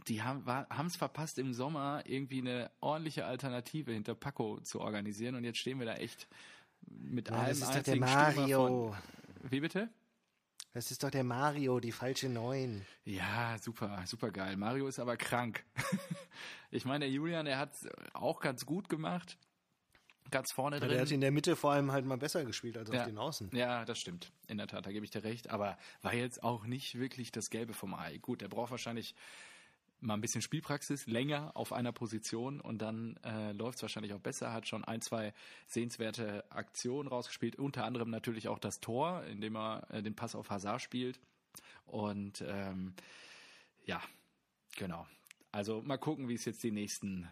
Speaker 2: Die haben es verpasst, im Sommer irgendwie eine ordentliche Alternative hinter Paco zu organisieren und jetzt stehen wir da echt mit
Speaker 1: Ja,
Speaker 2: allem
Speaker 1: das ist doch der
Speaker 2: einzigen Stürmer
Speaker 1: Mario.
Speaker 2: Von, wie bitte?
Speaker 1: Das ist doch der Mario, die falsche Neun.
Speaker 2: Ja, super, super geil. Mario ist aber krank. <laughs> ich meine, der Julian, der hat auch ganz gut gemacht. Ganz vorne
Speaker 1: Ja,
Speaker 2: drin.
Speaker 1: der hat in der Mitte vor allem halt mal besser gespielt als
Speaker 2: Ja.
Speaker 1: auf den Außen.
Speaker 2: Ja, das stimmt. In der Tat, da gebe ich dir recht. Aber war jetzt auch nicht wirklich das Gelbe vom Ei. Gut, der braucht wahrscheinlich mal ein bisschen Spielpraxis, länger auf einer Position und dann äh, läuft es wahrscheinlich auch besser. Hat schon ein, zwei sehenswerte Aktionen rausgespielt. Unter anderem natürlich auch das Tor, indem er äh, den Pass auf Hazard spielt. Und ähm, ja, genau. Also mal gucken, wie es jetzt die nächsten,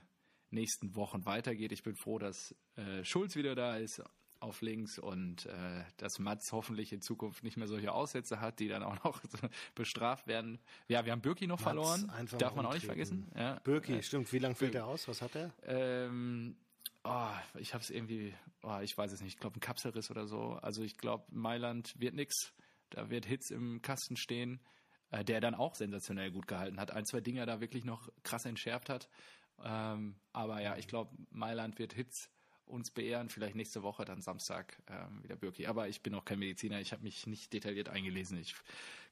Speaker 2: nächsten Wochen weitergeht. Ich bin froh, dass äh, Schulz wieder da ist auf links und äh, dass Mats hoffentlich in Zukunft nicht mehr solche Aussätze hat, die dann auch noch <laughs> bestraft werden. Ja, wir haben Birki noch
Speaker 1: Mats
Speaker 2: verloren,
Speaker 1: einfach
Speaker 2: darf man auch nicht vergessen. Ja,
Speaker 1: Birki,
Speaker 2: äh,
Speaker 1: stimmt. Wie lange fällt er aus? Was hat er?
Speaker 2: ähm, oh, ich habe es irgendwie, oh, ich weiß es nicht, ich glaube ein Kapselriss oder so. Also ich glaube, Mailand wird nix. Da wird Hitz im Kasten stehen, äh, der dann auch sensationell gut gehalten hat. Ein, zwei Dinger da wirklich noch krass entschärft hat. Ähm, aber ja, ich glaube, Mailand wird Hitz uns beehren, vielleicht nächste Woche, dann Samstag ähm, wieder Birki. Aber ich bin auch kein Mediziner, ich habe mich nicht detailliert eingelesen. Ich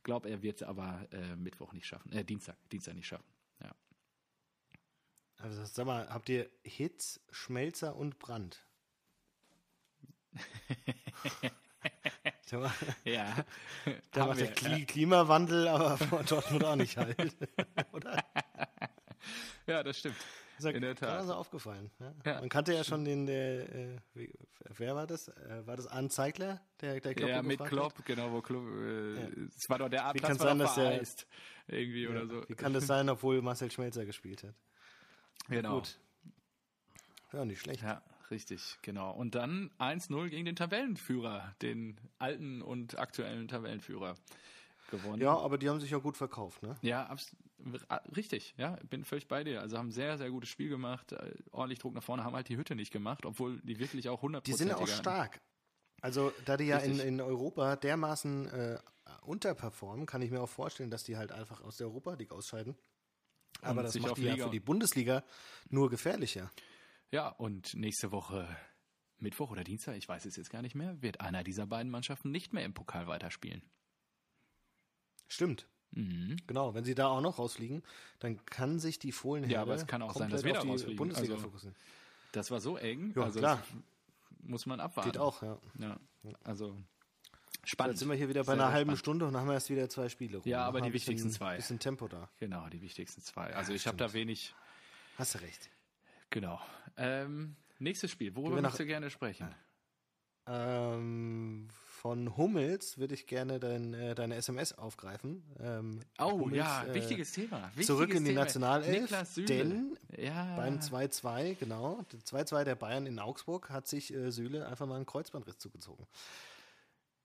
Speaker 2: glaube, er wird aber äh, Mittwoch nicht schaffen, äh, Dienstag, Dienstag nicht schaffen. Ja.
Speaker 1: Also sag mal, habt ihr Hitz, Schmelzer und Brand? <laughs>
Speaker 2: Ja, <laughs>
Speaker 1: da macht der Kli Klimawandel aber <laughs> von Dortmund auch nicht halt. Oder?
Speaker 2: ja, das stimmt.
Speaker 1: Ist ja
Speaker 2: In der Tat.
Speaker 1: so aufgefallen. Ja?
Speaker 2: Ja.
Speaker 1: Man kannte ja schon den, der, äh, wie, wer war das? Äh, war das Arndt Zeigler, der, der Klopp
Speaker 2: ja, mit Klopp, genau, wo Klopp, äh,
Speaker 1: Ja.
Speaker 2: es war doch der Platz
Speaker 1: kann's
Speaker 2: war
Speaker 1: sein, dass der-
Speaker 2: vereist, irgendwie
Speaker 1: Hat?
Speaker 2: oder so.
Speaker 1: Wie kann das <laughs> sein, obwohl Marcel Schmelzer gespielt hat?
Speaker 2: Genau.
Speaker 1: Gut. Ja, nicht schlecht.
Speaker 2: Ja, richtig, genau. Und dann 1-0 gegen den Tabellenführer, den alten und aktuellen Tabellenführer gewonnen.
Speaker 1: Ja, aber die haben sich ja gut verkauft, ne?
Speaker 2: Ja, richtig, ja, bin völlig bei dir. Also haben sehr, sehr gutes Spiel gemacht, äh, ordentlich Druck nach vorne, haben halt die Hütte nicht gemacht, obwohl die wirklich auch 100%
Speaker 1: Die sind ja auch stark. Also, da die ja in, in Europa dermaßen äh, unterperformen, kann ich mir auch vorstellen, dass die halt einfach aus der Europa League ausscheiden. Aber
Speaker 2: Und
Speaker 1: das macht die ja für die Bundesliga nur gefährlicher.
Speaker 2: Ja, und nächste Woche Mittwoch oder Dienstag, ich weiß es jetzt gar nicht mehr, wird einer dieser beiden Mannschaften nicht mehr im Pokal weiterspielen.
Speaker 1: Stimmt.
Speaker 2: Mhm.
Speaker 1: Genau, wenn sie da auch noch rausfliegen, dann kann sich die Fohlenherde
Speaker 2: Ja, aber es kann auch sein, dass wir da
Speaker 1: auf die
Speaker 2: rausfliegen.
Speaker 1: Bundesliga
Speaker 2: Also,
Speaker 1: fokussieren.
Speaker 2: Das war so eng,
Speaker 1: Ja,
Speaker 2: also
Speaker 1: klar.
Speaker 2: muss man abwarten.
Speaker 1: Geht auch, ja.
Speaker 2: Ja, also
Speaker 1: Jetzt
Speaker 2: spannend.
Speaker 1: sind wir hier wieder bei
Speaker 2: Sehr,
Speaker 1: einer halben
Speaker 2: spannend.
Speaker 1: Stunde und dann haben wir erst wieder zwei Spiele. rum.
Speaker 2: Ja, aber die
Speaker 1: ein bisschen,
Speaker 2: wichtigsten zwei.
Speaker 1: bisschen Tempo da.
Speaker 2: Genau, die wichtigsten zwei. Also ich habe da wenig,
Speaker 1: Hast du recht.
Speaker 2: genau. Ähm, nächstes Spiel, worüber möchtest du gerne sprechen?
Speaker 1: Ähm, von Hummels würde ich gerne dein, äh, deine SMS aufgreifen. Ähm,
Speaker 2: Oh
Speaker 1: Hummels,
Speaker 2: ja,
Speaker 1: äh,
Speaker 2: wichtiges Thema. Wichtiges
Speaker 1: zurück in die
Speaker 2: Thema.
Speaker 1: Nationalelf, denn
Speaker 2: ja,
Speaker 1: Beim 2-2, genau. 2-2 der Bayern in Augsburg hat sich äh, Süle einfach mal einen Kreuzbandriss zugezogen.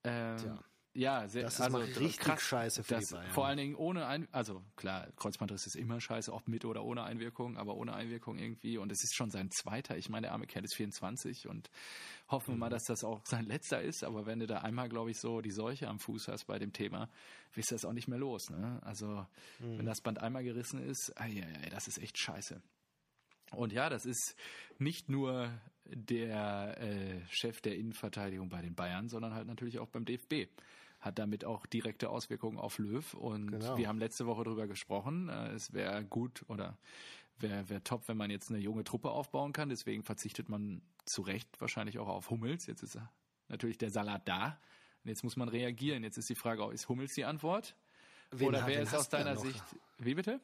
Speaker 2: ähm,
Speaker 1: Tja.
Speaker 2: Ja, sehr,
Speaker 1: Das ist
Speaker 2: also
Speaker 1: mal richtig
Speaker 2: krass,
Speaker 1: scheiße für
Speaker 2: das,
Speaker 1: die Bayern.
Speaker 2: Vor allen Dingen ohne ein, also klar, Kreuzbandriss ist immer scheiße, ob mit oder ohne Einwirkung, aber ohne Einwirkung irgendwie. Und es ist schon sein zweiter. Ich meine, der arme Kerl ist 24 und hoffen wir
Speaker 1: Mhm.
Speaker 2: mal, dass das auch sein letzter ist. Aber wenn du da einmal, glaube ich, so die Seuche am Fuß hast bei dem Thema, wirst du das auch nicht mehr los. Ne? Also
Speaker 1: Mhm.
Speaker 2: wenn das Band einmal gerissen ist, ei, ei, ei, das ist echt scheiße. Und ja, das ist nicht nur der äh, Chef der Innenverteidigung bei den Bayern, sondern halt natürlich auch beim DFB. Hat damit auch direkte Auswirkungen auf Löw. Und
Speaker 1: Genau.
Speaker 2: wir haben letzte Woche darüber gesprochen. Äh, es wäre gut oder wäre wär top, wenn man jetzt eine junge Truppe aufbauen kann. Deswegen verzichtet man zu Recht wahrscheinlich auch auf Hummels. Jetzt ist natürlich der Salat da. Und jetzt muss man reagieren. Jetzt ist die Frage, ist Hummels die Antwort?
Speaker 1: Wen
Speaker 2: oder wer ist aus deiner? Sicht. Wie bitte?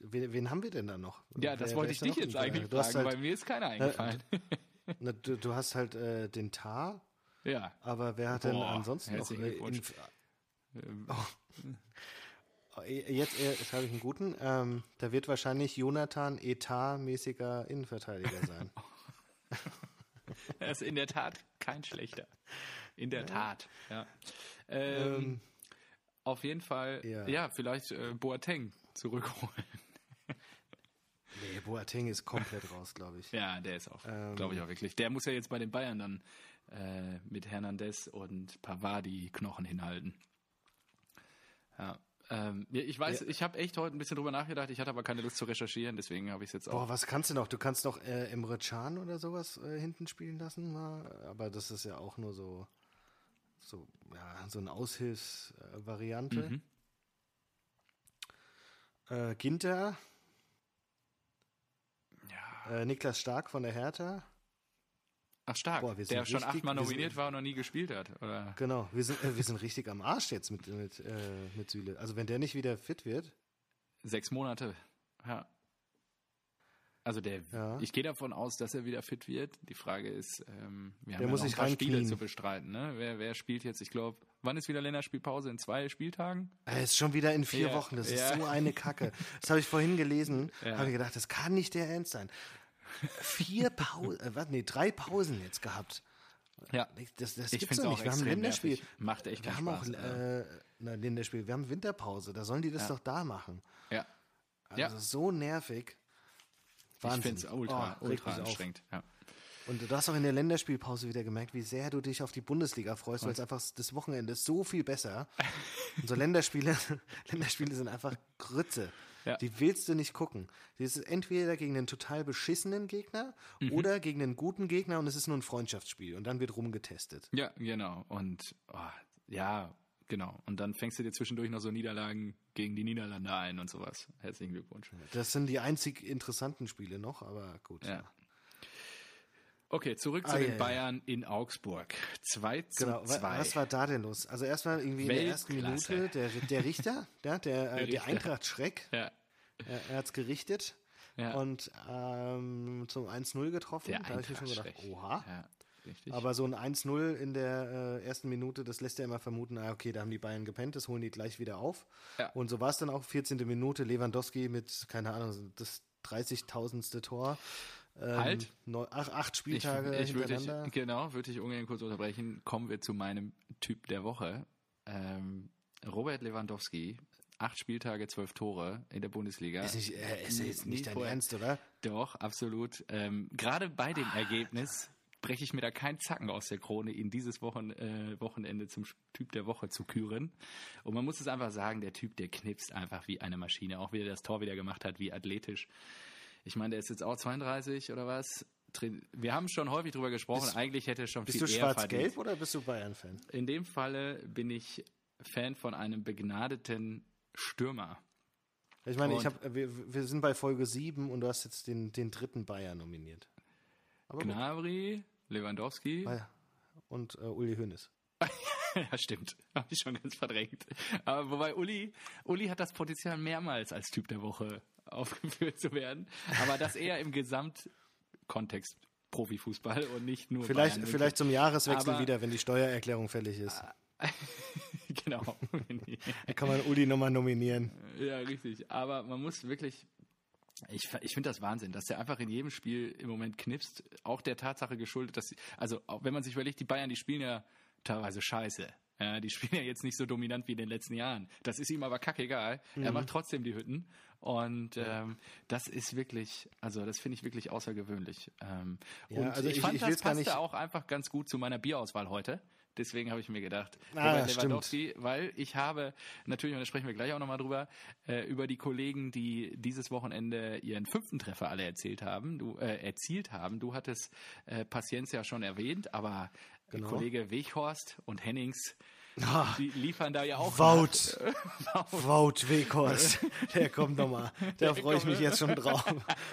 Speaker 1: Wen, wen haben wir denn da noch?
Speaker 2: Ja, das
Speaker 1: Wer-
Speaker 2: wollte
Speaker 1: wer
Speaker 2: ich dich jetzt eigentlich fragen,
Speaker 1: halt,
Speaker 2: weil mir ist keiner <laughs> eingefallen.
Speaker 1: na, du, du hast halt äh, den Tar,
Speaker 2: ja.
Speaker 1: aber wer hat denn
Speaker 2: Boah,
Speaker 1: ansonsten noch? Äh, in, äh, <laughs> jetzt äh, jetzt habe ich einen guten. Ähm, da wird wahrscheinlich Jonathan etatmäßiger Innenverteidiger sein. <laughs>
Speaker 2: Er ist in der Tat kein schlechter. In der Tat, ja. Ähm,
Speaker 1: Ähm,
Speaker 2: auf jeden Fall, ja,
Speaker 1: ja.
Speaker 2: vielleicht äh, Boateng zurückholen. <laughs>
Speaker 1: nee, Boateng ist komplett raus, glaube ich.
Speaker 2: Ja, der ist auch,
Speaker 1: Ähm.
Speaker 2: glaube ich auch wirklich. Der muss ja jetzt bei den Bayern dann äh, mit Hernandez und Pavard die Knochen hinhalten. Ja. Ähm, ich weiß,
Speaker 1: Ja.
Speaker 2: ich habe echt heute ein bisschen drüber nachgedacht, ich hatte aber keine Lust zu recherchieren, deswegen habe ich es jetzt auch.
Speaker 1: Boah, was kannst du noch? Du kannst noch äh, Emre Can oder sowas äh, hinten spielen lassen, mal. aber das ist ja auch nur so, so, ja, so eine Aushilfsvariante.
Speaker 2: Mhm.
Speaker 1: Äh, Ginter,
Speaker 2: Ja.
Speaker 1: äh, Niklas Stark von der Hertha.
Speaker 2: Ach stark,
Speaker 1: Boah, wir sind
Speaker 2: der schon
Speaker 1: richtig-
Speaker 2: achtmal
Speaker 1: wir sind-
Speaker 2: nominiert war und noch nie gespielt hat. Oder?
Speaker 1: Genau, wir sind, äh, wir sind richtig am Arsch jetzt mit, mit, äh, mit Süle. Also wenn der nicht wieder fit wird,
Speaker 2: Sechs Monate. Ja. Also der,
Speaker 1: Ja.
Speaker 2: ich gehe davon aus, dass er wieder fit wird. Die Frage ist, ähm, wir haben
Speaker 1: Der
Speaker 2: ja
Speaker 1: muss
Speaker 2: noch ein paar Spiele zu bestreiten. Ne? Wer, wer spielt jetzt? Ich glaube, wann ist wieder Länderspielpause? In zwei Spieltagen?
Speaker 1: Er ist schon wieder in vier
Speaker 2: Ja,
Speaker 1: Wochen. Das
Speaker 2: ja.
Speaker 1: ist so eine Kacke. Das habe ich vorhin gelesen. <laughs>
Speaker 2: Ja.
Speaker 1: Habe ich gedacht, das kann nicht der Ernst sein. Vier Pausen, äh, nee, drei Pausen jetzt gehabt.
Speaker 2: Ja.
Speaker 1: Das, das
Speaker 2: Ich
Speaker 1: gibt's doch nicht. Wir haben Länderspiel.
Speaker 2: nervig. Macht echt
Speaker 1: Wir haben auch
Speaker 2: ja.
Speaker 1: äh, na, Länderspiel. Wir haben Winterpause. Da sollen die das
Speaker 2: Ja.
Speaker 1: doch da machen.
Speaker 2: ja.
Speaker 1: Also
Speaker 2: Ja.
Speaker 1: so nervig.
Speaker 2: Ich
Speaker 1: Wahnsinn.
Speaker 2: finde es ultra,
Speaker 1: Oh,
Speaker 2: ultra anstrengend. Ja.
Speaker 1: Und du hast auch in der Länderspielpause wieder gemerkt, wie sehr du dich auf die Bundesliga freust, weil es einfach das Wochenende ist so viel besser. Und so Länderspiele, <laughs> Länderspiele sind einfach Grütze.
Speaker 2: Ja.
Speaker 1: Die willst du nicht gucken. Das ist entweder gegen einen total beschissenen Gegner
Speaker 2: Mhm.
Speaker 1: oder gegen einen guten Gegner und es ist nur ein Freundschaftsspiel und dann wird rumgetestet.
Speaker 2: ja, genau. Und oh, ja, genau. Und dann fängst du dir zwischendurch noch so Niederlagen gegen die Niederlande ein und sowas. Herzlichen Glückwunsch.
Speaker 1: Das sind die einzig interessanten Spiele noch, aber gut.
Speaker 2: Ja. Okay, zurück zu
Speaker 1: Ah,
Speaker 2: den
Speaker 1: ja, ja.
Speaker 2: Bayern in Augsburg. 2 zu
Speaker 1: Genau, wa-
Speaker 2: 2.
Speaker 1: was war da denn los? Also erstmal irgendwie in der ersten
Speaker 2: Weltklasse.
Speaker 1: Minute der, der Richter, <laughs> ja, der, äh, der
Speaker 2: Richter.
Speaker 1: Eintracht Schreck,
Speaker 2: ja,
Speaker 1: er, er hat es gerichtet
Speaker 2: ja.
Speaker 1: und ähm, zum 1-0 getroffen.
Speaker 2: der
Speaker 1: da habe ich mir schon gedacht,
Speaker 2: Eintracht-Schreck.
Speaker 1: oha.
Speaker 2: Ja, richtig.
Speaker 1: Aber so ein 1-0 in der äh, ersten Minute, das lässt ja immer vermuten, ah, okay, da haben die Bayern gepennt, das holen die gleich wieder auf.
Speaker 2: Ja.
Speaker 1: Und so war es dann auch, 14. Minute, Lewandowski mit, keine Ahnung, das 30.000. Tor. Ähm,
Speaker 2: Halt.
Speaker 1: Neu, ach, acht
Speaker 2: ich,
Speaker 1: Spieltage
Speaker 2: ich würde
Speaker 1: hintereinander.
Speaker 2: dich, genau, würde ich ungern kurz unterbrechen. Kommen wir zu meinem Typ der Woche. Ähm, Robert Lewandowski, acht Spieltage, zwölf Tore in der Bundesliga.
Speaker 1: ist, nicht, äh, ist jetzt nicht dein. Ernst, oder?
Speaker 2: Doch, absolut. Ähm, Gerade bei dem Ergebnis breche ich mir da keinen Zacken aus der Krone, ihn dieses Wochen, äh, Wochenende zum Typ der Woche zu küren. Und man muss es einfach sagen, der Typ, der knipst einfach wie eine Maschine, auch wie er das Tor wieder gemacht hat, wie athletisch. Ich meine, der ist jetzt auch 32 oder was. Wir haben schon häufig drüber gesprochen,
Speaker 1: Bist-
Speaker 2: eigentlich hätte er schon
Speaker 1: Bist
Speaker 2: viel
Speaker 1: du
Speaker 2: eher
Speaker 1: schwarz-gelb
Speaker 2: verdient.
Speaker 1: oder bist du Bayern-Fan?
Speaker 2: In dem Falle bin ich Fan von einem begnadeten Stürmer.
Speaker 1: Ich meine, ich hab, wir, wir sind bei Folge 7 und du hast jetzt den, den dritten Bayern nominiert. Aber gut.
Speaker 2: Gnabry, Lewandowski.
Speaker 1: Ah ja. Und äh, Uli Hoeneß. <laughs>
Speaker 2: Ja, stimmt. Habe ich schon ganz verdrängt. Aber wobei Uli, Uli hat das Potenzial mehrmals als Typ der Woche <laughs> aufgeführt zu werden. Aber das eher im Gesamtkontext Profifußball und nicht nur
Speaker 1: Vielleicht,
Speaker 2: Bayern
Speaker 1: vielleicht zum Jahreswechsel
Speaker 2: Aber-
Speaker 1: wieder, wenn die Steuererklärung fällig ist. <laughs>
Speaker 2: genau. <laughs>
Speaker 1: Da kann man Uli nochmal nominieren.
Speaker 2: ja, richtig. Aber man muss wirklich. Ich, ich finde das Wahnsinn, dass der einfach in jedem Spiel im Moment knipst. Auch der Tatsache geschuldet, dass sie, also wenn man sich überlegt, die Bayern, die spielen ja teilweise scheiße. Ja, die spielen ja jetzt nicht so dominant wie in den letzten Jahren. Das ist ihm aber kackegal. Er
Speaker 1: Mhm.
Speaker 2: macht trotzdem die Hütten. Und ähm, das ist wirklich, also das finde ich wirklich außergewöhnlich. Ähm,
Speaker 1: Ja,
Speaker 2: und
Speaker 1: also
Speaker 2: ich,
Speaker 1: ich-
Speaker 2: fand,
Speaker 1: ich
Speaker 2: das
Speaker 1: will's gar
Speaker 2: passte
Speaker 1: nicht-
Speaker 2: auch einfach ganz gut zu meiner Bierauswahl heute. Deswegen habe ich mir gedacht,
Speaker 1: Ah,
Speaker 2: Robert
Speaker 1: stimmt.
Speaker 2: Lewandowski, weil ich habe natürlich, und da sprechen wir gleich auch nochmal drüber, äh, über die Kollegen, die dieses Wochenende ihren fünften Treffer alle erzählt haben, du, äh, erzielt haben. Du hattest äh, Paciencia schon erwähnt, aber
Speaker 1: Genau.
Speaker 2: Kollege Weghorst und Hennings,
Speaker 1: Ah,
Speaker 2: die liefern da ja auch
Speaker 1: Wout. <laughs> Wout Weghorst. Der kommt nochmal. <laughs> Da freue ich mich jetzt schon drauf.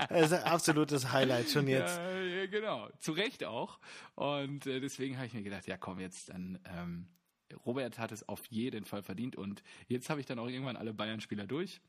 Speaker 1: Das ist ein absolutes Highlight schon jetzt.
Speaker 2: Ja, ja, genau. Zu Recht auch. Und äh, deswegen habe ich mir gedacht, ja komm, jetzt dann, ähm, Robert hat es auf jeden Fall verdient und jetzt habe ich dann auch irgendwann alle Bayern-Spieler durch.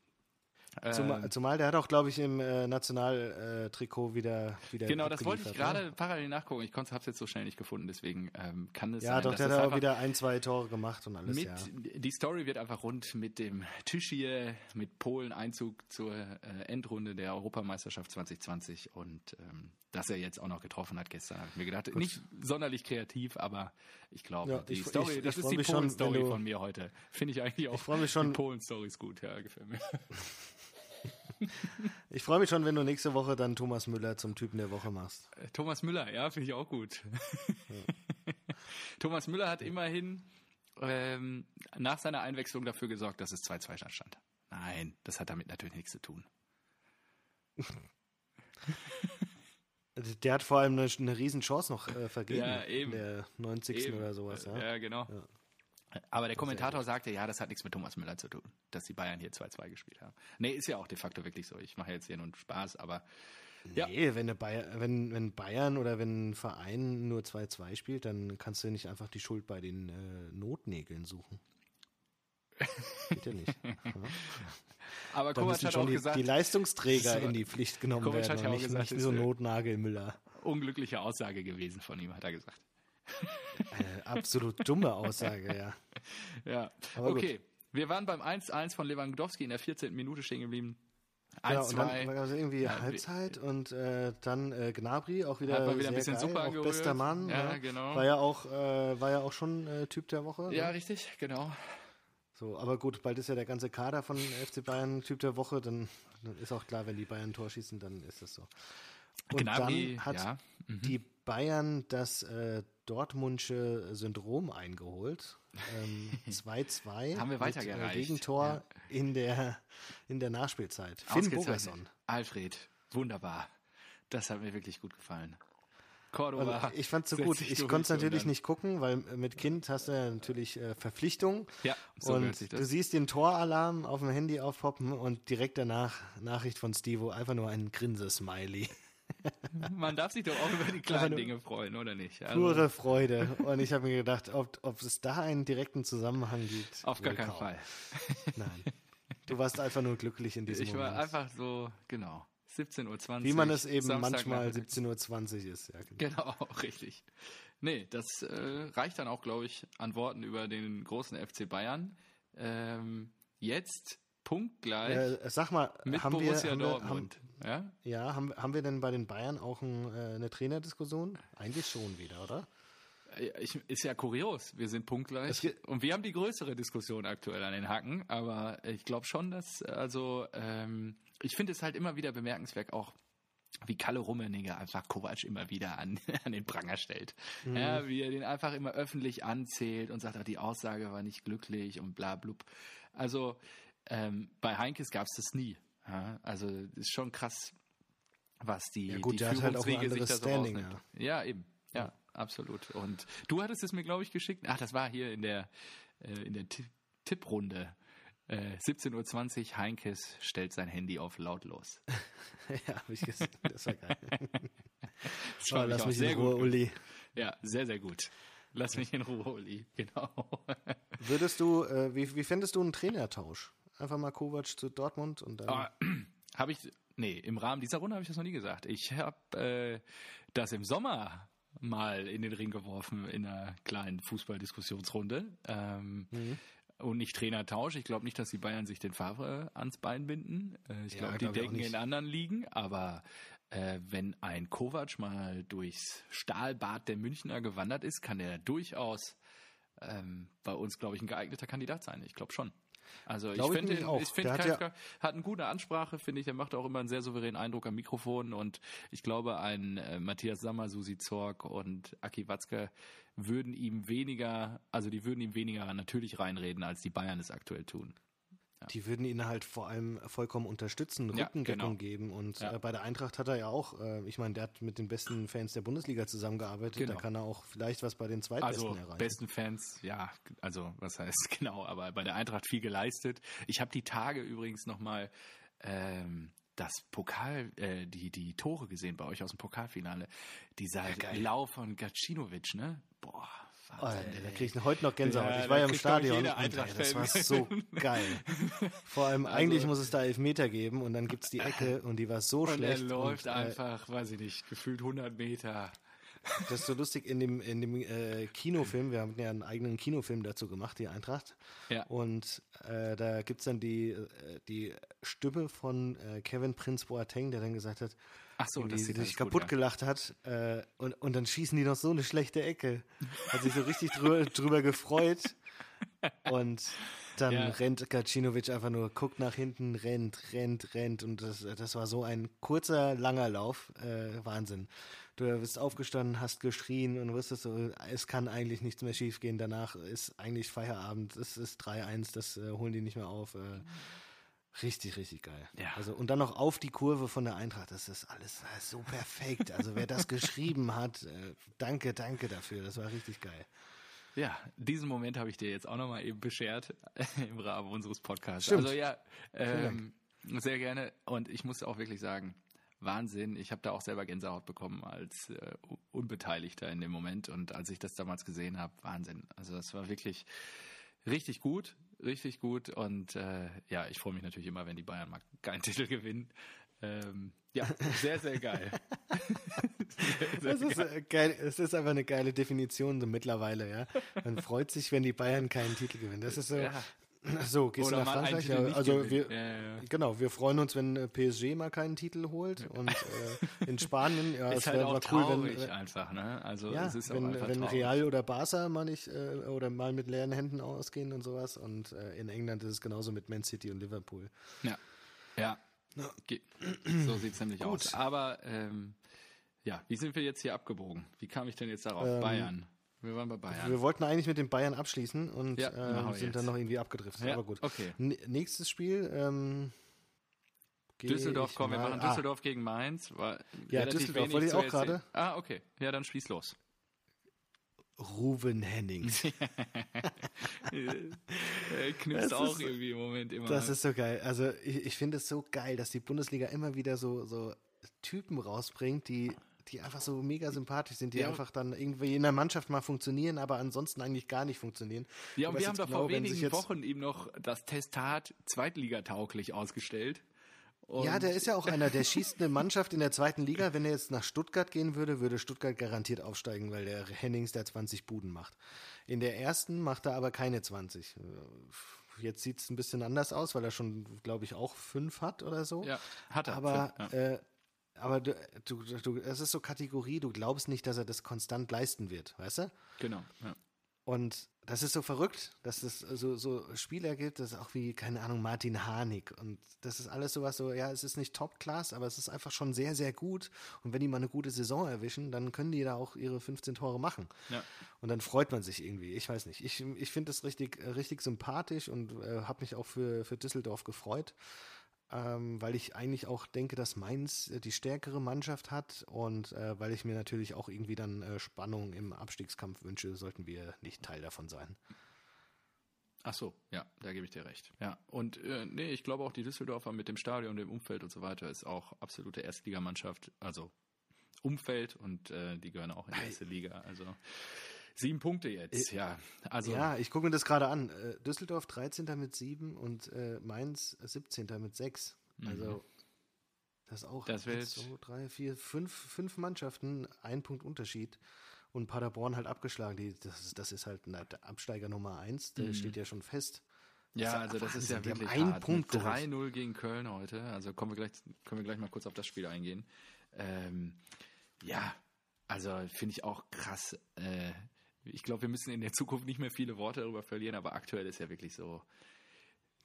Speaker 1: Zumal,
Speaker 2: Ähm,
Speaker 1: zumal der hat auch, glaube ich, im äh, Nationaltrikot wieder, wieder.
Speaker 2: Genau, das wollte ich
Speaker 1: abgeliefert,
Speaker 2: gerade parallel nachgucken. Ich habe es jetzt so schnell nicht gefunden, deswegen ähm, kann es
Speaker 1: Ne? Ja,
Speaker 2: sein,
Speaker 1: doch, der hat auch wieder ein, zwei Tore gemacht und alles,
Speaker 2: mit,
Speaker 1: ja.
Speaker 2: die Story wird einfach rund mit dem Tischie, mit Polen Einzug zur äh, Endrunde der Europameisterschaft 2020 und ähm, dass er jetzt auch noch getroffen hat gestern, habe ich mir gedacht, nicht sonderlich kreativ, aber ich glaube,
Speaker 1: Ja,
Speaker 2: die
Speaker 1: ich-
Speaker 2: Story,
Speaker 1: ich-
Speaker 2: das
Speaker 1: ich
Speaker 2: ist die Polen-Story von mir heute. Finde ich eigentlich auch.
Speaker 1: freu mich schon-
Speaker 2: Die Polen-Story ist gut, ja, gefällt mir. <laughs>
Speaker 1: Ich freue mich schon, wenn du nächste Woche dann Thomas Müller zum Typen der Woche machst.
Speaker 2: Äh, Thomas Müller, ja, finde ich auch gut. Ja. <laughs> Thomas Müller hat immerhin ähm, nach seiner Einwechslung dafür gesorgt, dass es 2-2 stand. Nein, das hat damit natürlich nichts zu tun.
Speaker 1: Der hat vor allem eine, eine Riesenchance noch äh, vergeben. Ja, eben. Der 90. Eben. oder sowas. Ja,
Speaker 2: ja genau. Ja. Aber der Kommentator sagte, ja, das hat nichts mit Thomas Müller zu tun, dass die Bayern hier 2-2 gespielt haben. Nee, ist ja auch de facto wirklich so. Ich mache jetzt hier nur Spaß, aber.
Speaker 1: Ja. Nee, wenn, Bayern, wenn, wenn Bayern oder wenn ein Verein nur 2-2 spielt, dann kannst du nicht einfach die Schuld bei den äh, Notnägeln suchen. Geht ja nicht. <laughs> Ja.
Speaker 2: Aber Kovac hat auch
Speaker 1: die,
Speaker 2: gesagt,
Speaker 1: die Leistungsträger in die Pflicht genommen Kovac werden. Hat ja auch nicht, gesagt, nicht so Notnagelmüller.
Speaker 2: Unglückliche Aussage gewesen von ihm, hat er gesagt.
Speaker 1: Eine absolut dumme Aussage, ja. <laughs>
Speaker 2: Ja, Aber okay. Gut. Wir waren beim 1-1 von Lewandowski in der 14. Minute stehen geblieben.
Speaker 1: 1, ja, und dann war also irgendwie ja, Halbzeit und äh, dann äh, Gnabry auch wieder,
Speaker 2: wieder ein bisschen geil, super auch
Speaker 1: bester Mann.
Speaker 2: Ja, ja, genau.
Speaker 1: War ja auch, äh, war ja auch schon äh, Typ der Woche.
Speaker 2: Ja, ne? richtig, genau.
Speaker 1: So, aber gut, bald ist ja der ganze Kader von FC Bayern Typ der Woche, dann, dann ist auch klar, wenn die Bayern ein Tor schießen, dann ist das so. Und Gnabry, dann hat ja. mhm. die Bayern das äh, Dortmundsche Syndrom eingeholt. 2-2.
Speaker 2: Ähm, <laughs> Haben wir weitergereicht.
Speaker 1: Mit, äh, Gegentor ja. in, der, in der Nachspielzeit.
Speaker 2: Finn Bogerson. Alfred, wunderbar. Das hat mir wirklich gut gefallen.
Speaker 1: Cordoba. Also ich fand es so gut. Ich konnte es natürlich nicht gucken, weil mit Kind hast du ja natürlich äh, Verpflichtung.
Speaker 2: Ja,
Speaker 1: so Und du siehst den Toralarm auf dem Handy aufpoppen und direkt danach Nachricht von Stevo, einfach nur ein Grinse-Smiley. <laughs>
Speaker 2: Man darf sich doch auch über die kleinen Dinge freuen, oder nicht?
Speaker 1: Also, pure Freude. Und ich habe mir gedacht, ob, ob es da einen direkten Zusammenhang gibt.
Speaker 2: Auf gar keinen Fall. <laughs>
Speaker 1: Nein. Du warst einfach nur glücklich in diesem
Speaker 2: ich
Speaker 1: Moment.
Speaker 2: Ich war einfach so, genau. 17.20 Uhr.
Speaker 1: Wie man es eben Samstag manchmal 17.20 Uhr ist. Ja,
Speaker 2: genau. genau, <laughs> richtig. Nee, das äh, reicht dann auch, glaube ich, an Worten über den großen FC Bayern. Ähm, jetzt punktgleich.
Speaker 1: Äh, sag mal,
Speaker 2: mit
Speaker 1: haben
Speaker 2: Borussia
Speaker 1: wir, haben
Speaker 2: Dortmund.
Speaker 1: Wir, haben, ja, ja haben, haben wir denn bei den Bayern auch ein, äh, eine Trainerdiskussion? Eigentlich schon wieder, oder?
Speaker 2: Ich, ist ja kurios, wir sind punktgleich und wir haben die größere Diskussion aktuell an den Hacken, aber ich glaube schon, dass also ähm, ich finde es halt immer wieder bemerkenswert, auch wie Kalle Rummeniger einfach Kovac immer wieder an, <laughs> an den Pranger stellt. Mhm. Ja, wie er den einfach immer öffentlich anzählt und sagt, die Aussage war nicht glücklich und bla blub. Also ähm, bei Heinkes gab es das nie. Ja, also ist schon krass, was die,
Speaker 1: ja gut,
Speaker 2: die
Speaker 1: Führungsriege halt sich da so
Speaker 2: rausnimmt. Ja. ja, eben. Ja, absolut. Und du hattest es mir, glaube ich, geschickt. Ach, das war hier in der, äh, in der Tipprunde. 17.20 Uhr, Heinkes stellt sein Handy auf lautlos. <laughs>
Speaker 1: ja, habe ich gesehen. Das war geil. <laughs> das oh, lass mich in Ruhe, gut. Uli.
Speaker 2: Ja, sehr, sehr gut. Lass mich in Ruhe, Uli. <laughs> Genau.
Speaker 1: Würdest du, äh, wie, wie fändest du einen Trainertausch? Einfach mal Kovac zu Dortmund und dann.
Speaker 2: Ah, <clears throat> habe ich, nee, im Rahmen dieser Runde habe ich das noch nie gesagt. Ich habe äh, das im Sommer mal in den Ring geworfen in einer kleinen Fußballdiskussionsrunde. Ähm, mhm und nicht Trainertausch. Ich glaube nicht, dass die Bayern sich den Favre ans Bein binden. Äh, ich glaube, ja, die denken in anderen Ligen. Aber äh, wenn ein Kovac mal durchs Stahlbad der Münchner gewandert ist, kann er durchaus ähm, bei uns, glaube ich, ein geeigneter Kandidat sein. Ich glaube schon. Also Glaube ich finde, ich, ich finde, hat, ja hat eine gute Ansprache, finde ich. Er macht auch immer einen sehr souveränen Eindruck am Mikrofon und ich glaube, ein äh, Matthias Sammer, Susi Zorg und Aki Watzke würden ihm weniger, also die würden ihm weniger natürlich reinreden, als die Bayern es aktuell tun.
Speaker 1: Ja. Die würden ihn halt vor allem vollkommen unterstützen, Rückendeckung ja, genau. geben. Und ja. äh, bei der Eintracht hat er ja auch, äh, ich meine, der hat mit den besten Fans der Bundesliga zusammengearbeitet. Genau. Da kann er auch vielleicht was bei den zweitbesten
Speaker 2: also,
Speaker 1: erreichen.
Speaker 2: Besten Fans, ja, also was heißt <laughs> genau, aber bei der Eintracht viel geleistet. Ich habe die Tage übrigens nochmal ähm, das Pokal, äh, die, die Tore gesehen bei euch aus dem Pokalfinale. Dieser ja, Lauf von Gacinovic, ne? Boah,
Speaker 1: Oh, da kriege ich heute noch Gänsehaut. Ja, ich war ja im Stadion und das war so geil. Vor allem, <laughs> also, eigentlich muss es da Elfmeter geben und dann gibt es die Ecke <laughs> und die war so
Speaker 2: und
Speaker 1: schlecht.
Speaker 2: Er läuft und, äh, einfach, weiß ich nicht, gefühlt 100 Meter.
Speaker 1: Das ist so lustig in dem, in dem äh, Kinofilm, wir haben ja einen eigenen Kinofilm dazu gemacht, die Eintracht.
Speaker 2: Ja.
Speaker 1: Und äh, da gibt es dann die, äh, die Stimme von äh, Kevin Prince Boateng, der dann gesagt hat,
Speaker 2: Ach so,
Speaker 1: die sich kaputt gut, gelacht hat. Äh, und, und dann schießen die noch so eine schlechte Ecke. Hat sich so richtig drüber, <laughs> drüber gefreut. Und dann ja. rennt Gacinovic einfach nur, guckt nach hinten, rennt, rennt, rennt. Und das, das war so ein kurzer, langer Lauf. Äh, Wahnsinn. Du bist aufgestanden, hast geschrien und wusstest so, es kann eigentlich nichts mehr schiefgehen. Danach ist eigentlich Feierabend. Es ist 3-1, das äh, holen die nicht mehr auf. Äh, Richtig, richtig geil. Ja. Also und dann noch auf die Kurve von der Eintracht. Das ist alles so perfekt. Also wer das geschrieben hat, äh, danke, danke dafür. Das war richtig geil.
Speaker 2: Ja, diesen Moment habe ich dir jetzt auch nochmal eben beschert <laughs> im Rahmen unseres Podcasts. Stimmt. Also ja, ähm, sehr gerne. Und ich muss auch wirklich sagen, Wahnsinn. Ich habe da auch selber Gänsehaut bekommen als äh, Unbeteiligter in dem Moment. Und als ich das damals gesehen habe, Wahnsinn. Also das war wirklich richtig gut, richtig gut. Und äh, ja, ich freue mich natürlich immer, wenn die Bayern mal keinen <laughs> Titel gewinnen. Ähm, ja, sehr, sehr geil. <laughs>
Speaker 1: sehr, sehr ist geil. Äh, geil. Es ist einfach eine geile Definition so mittlerweile, ja. Man freut sich, wenn die Bayern keinen Titel gewinnen. Das ist so, ja. So, gehst Oder du nach Frankreich? Ja, also wir, ja, ja, genau, wir freuen uns, wenn äh, PSG mal keinen Titel holt und äh, in Spanien, ja, <laughs>
Speaker 2: es halt wäre cool, wenn äh, einfach, ne? Also
Speaker 1: ja, es ist wenn, wenn traurig. Real oder Barca mal nicht äh, oder mal mit leeren Händen ausgehen und sowas und äh, in England ist es genauso mit Man City und Liverpool.
Speaker 2: Ja, ja, ja. So sieht es nämlich Gut. aus. Aber ähm, ja, wie sind wir jetzt hier abgebogen? Wie kam ich denn jetzt darauf? Ähm, Bayern. Wir waren bei Bayern.
Speaker 1: Wir wollten eigentlich mit den Bayern abschließen und ja, äh, sind jetzt. dann noch irgendwie abgedriftet. Ja, aber gut.
Speaker 2: Okay.
Speaker 1: N nächstes Spiel. Ähm,
Speaker 2: Düsseldorf, komm, wir machen ah. Düsseldorf gegen Mainz. War
Speaker 1: ja, Düsseldorf wollte ich auch gerade.
Speaker 2: Ah, okay. Ja, dann schließ los.
Speaker 1: Ruven Hennings. <laughs>
Speaker 2: knipst auch irgendwie im Moment immer.
Speaker 1: Das ist so geil. Also ich, ich finde es so geil, dass die Bundesliga immer wieder so, so Typen rausbringt, die die einfach so mega sympathisch sind, die ja. einfach dann irgendwie in der Mannschaft mal funktionieren, aber ansonsten eigentlich gar nicht funktionieren.
Speaker 2: Ja, und wir haben doch genau, vor wenigen Wochen eben noch das Testat zweitligatauglich ausgestellt.
Speaker 1: Und ja, der ist ja auch einer, der schießt eine Mannschaft in der zweiten Liga. Wenn er jetzt nach Stuttgart gehen würde, würde Stuttgart garantiert aufsteigen, weil der Hennings der 20 Buden macht. In der ersten macht er aber keine 20. Jetzt sieht es ein bisschen anders aus, weil er schon, glaube ich, auch fünf hat oder so.
Speaker 2: Ja, hat er.
Speaker 1: Aber ja. äh, aber du, du, du, es ist so Kategorie, du glaubst nicht, dass er das konstant leisten wird, weißt du?
Speaker 2: Genau, ja.
Speaker 1: Und das ist so verrückt, dass es so, so Spieler gibt, das ist auch wie, keine Ahnung, Martin Harnik. Und das ist alles sowas so, ja, es ist nicht Top-Class, aber es ist einfach schon sehr, sehr gut. Und wenn die mal eine gute Saison erwischen, dann können die da auch ihre 15 Tore machen.
Speaker 2: Ja.
Speaker 1: Und dann freut man sich irgendwie. Ich weiß nicht. Ich, ich finde das richtig, richtig sympathisch und äh, habe mich auch für, für Düsseldorf gefreut ähm, weil ich eigentlich auch denke, dass Mainz äh, die stärkere Mannschaft hat und äh, weil ich mir natürlich auch irgendwie dann äh, Spannung im Abstiegskampf wünsche, sollten wir nicht Teil davon sein.
Speaker 2: Ach so, ja, da gebe ich dir recht. Ja, und äh, nee, ich glaube auch die Düsseldorfer mit dem Stadion, dem Umfeld und so weiter ist auch absolute Erstligamannschaft, also Umfeld und äh, die gehören auch in die erste Liga. Also Sieben Punkte jetzt, äh, ja. Also
Speaker 1: ja, ich gucke mir das gerade an. Äh, Düsseldorf 13. mit sieben und äh, Mainz 17. mit sechs. Mhm. Also das ist auch
Speaker 2: das
Speaker 1: eins, zwei, drei, vier, fünf, fünf Mannschaften, ein Punkt Unterschied. Und Paderborn halt abgeschlagen. Die, das, das ist halt der Absteiger Nummer eins, der mhm. steht ja schon fest.
Speaker 2: Ja, also das ist ja wirklich ein Punkt 3-0 gegen Köln heute. Also kommen wir gleich, können wir gleich mal kurz auf das Spiel eingehen. Ähm, ja, also finde ich auch krass. Äh, ich glaube, wir müssen in der Zukunft nicht mehr viele Worte darüber verlieren, aber aktuell ist ja wirklich so.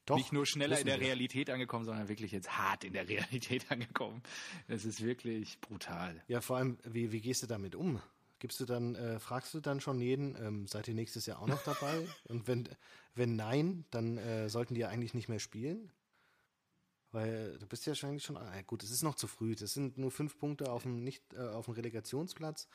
Speaker 2: Doch, nicht nur schneller in der Realität angekommen, sondern wirklich jetzt hart in der Realität <laughs> angekommen. Das ist wirklich brutal.
Speaker 1: Ja, vor allem, wie, wie gehst du damit um? Gibst du dann, äh, fragst du dann schon jeden, ähm, seid ihr nächstes Jahr auch noch dabei? <laughs> Und wenn, wenn nein, dann äh, sollten die ja eigentlich nicht mehr spielen? Weil du bist ja wahrscheinlich schon, ah, gut, es ist noch zu früh. Das sind nur fünf Punkte auf dem, nicht, äh, auf dem Relegationsplatz.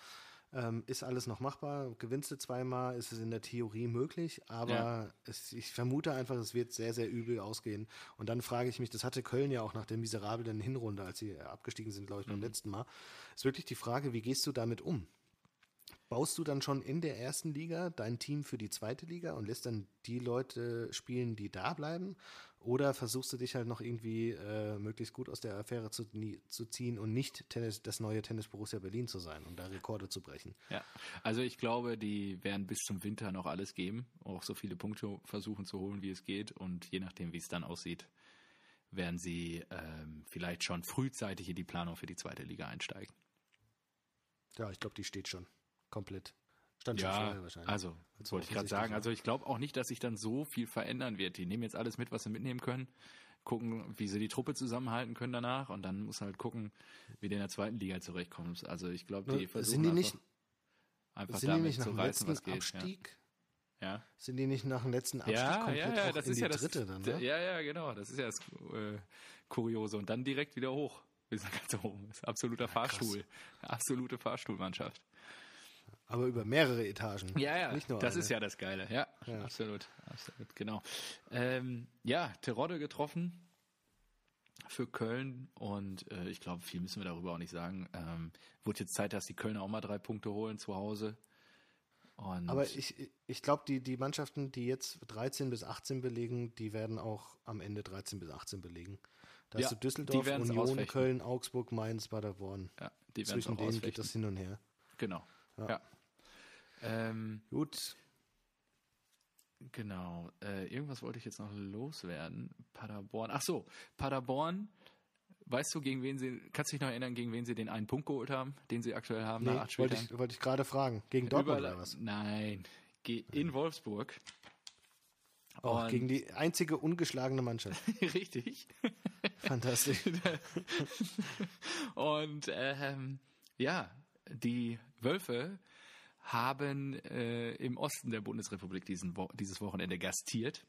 Speaker 1: Ähm, ist alles noch machbar? Gewinnst du zweimal, ist es in der Theorie möglich, aber ja. es, ich vermute einfach, es wird sehr, sehr übel ausgehen. Und dann frage ich mich, das hatte Köln ja auch nach der miserablen Hinrunde, als sie abgestiegen sind, glaube ich, beim mhm. letzten Mal, ist wirklich die Frage, wie gehst du damit um? Baust du dann schon in der ersten Liga dein Team für die zweite Liga und lässt dann die Leute spielen, die da bleiben? Oder versuchst du dich halt noch irgendwie äh, möglichst gut aus der Affäre zu, zu ziehen und nicht Tennis, das neue Tennis Borussia Berlin zu sein und da Rekorde zu brechen?
Speaker 2: Ja, also ich glaube, die werden bis zum Winter noch alles geben, auch so viele Punkte versuchen zu holen, wie es geht. Und je nachdem, wie es dann aussieht, werden sie ähm, vielleicht schon frühzeitig in die Planung für die zweite Liga einsteigen.
Speaker 1: Ja, ich glaube, die steht schon komplett Stand schon
Speaker 2: Ja,
Speaker 1: vorher wahrscheinlich.
Speaker 2: also,
Speaker 1: Weil's
Speaker 2: wollte ich gerade sagen. Also ich glaube auch nicht, dass sich dann so viel verändern wird. Die nehmen jetzt alles mit, was sie mitnehmen können, gucken, wie sie die Truppe zusammenhalten können danach und dann muss halt gucken, wie der in der zweiten Liga zurechtkommt. Also ich glaube, die versuchen
Speaker 1: sind die nicht,
Speaker 2: einfach, einfach
Speaker 1: sind die
Speaker 2: damit
Speaker 1: nicht nach
Speaker 2: zu
Speaker 1: dem
Speaker 2: reißen,
Speaker 1: letzten
Speaker 2: was geht.
Speaker 1: Abstieg?
Speaker 2: Ja. ja.
Speaker 1: Sind die nicht nach dem letzten Abstieg
Speaker 2: Ja,
Speaker 1: komplett
Speaker 2: ja, ja, das
Speaker 1: in
Speaker 2: ist
Speaker 1: die
Speaker 2: ja das
Speaker 1: dritte dann, ne?
Speaker 2: Ja, ja, genau. Das ist ja das äh, Kuriose. Und dann direkt wieder hoch. Bis nach ganz oben. Das ist absoluter Fahrstuhl. Absolute Fahrstuhlmannschaft.
Speaker 1: Aber über mehrere Etagen.
Speaker 2: Ja, ja,
Speaker 1: Nicht nur
Speaker 2: das
Speaker 1: eine.
Speaker 2: ist ja das Geile. Ja,
Speaker 1: Ja.
Speaker 2: absolut, absolut, genau. Ähm, ja, Terodde getroffen für Köln und äh, ich glaube, viel müssen wir darüber auch nicht sagen. Ähm, wurde jetzt Zeit, dass die Kölner auch mal drei Punkte holen zu Hause. Und
Speaker 1: Aber ich, ich glaube, die, die Mannschaften, die jetzt 13 bis 18 belegen, die werden auch am Ende 13 bis 18 belegen. Da
Speaker 2: Ja,
Speaker 1: hast du Düsseldorf, Union,
Speaker 2: ausfechten.
Speaker 1: Köln, Augsburg, Mainz, Paderborn.
Speaker 2: ja, die werden
Speaker 1: Zwischen denen geht das hin und her.
Speaker 2: Genau. Ja.
Speaker 1: Ja.
Speaker 2: Ähm,
Speaker 1: Gut,
Speaker 2: Genau. Äh, irgendwas wollte ich jetzt noch loswerden. Paderborn. Ach so, Paderborn. Weißt du, gegen wen sie, kannst du dich noch erinnern, gegen wen sie den einen Punkt geholt haben, den sie aktuell haben nach
Speaker 1: nee,
Speaker 2: acht
Speaker 1: wollte ich, wollte ich gerade fragen. Gegen Dortmund
Speaker 2: Überall-
Speaker 1: oder was?
Speaker 2: Nein, Ge in Wolfsburg.
Speaker 1: Auch
Speaker 2: Und-
Speaker 1: gegen die einzige ungeschlagene Mannschaft. <laughs>
Speaker 2: Richtig.
Speaker 1: Fantastisch. <laughs>
Speaker 2: Und ähm, ja, die Wölfe haben äh, im Osten der Bundesrepublik diesen Wo dieses Wochenende gastiert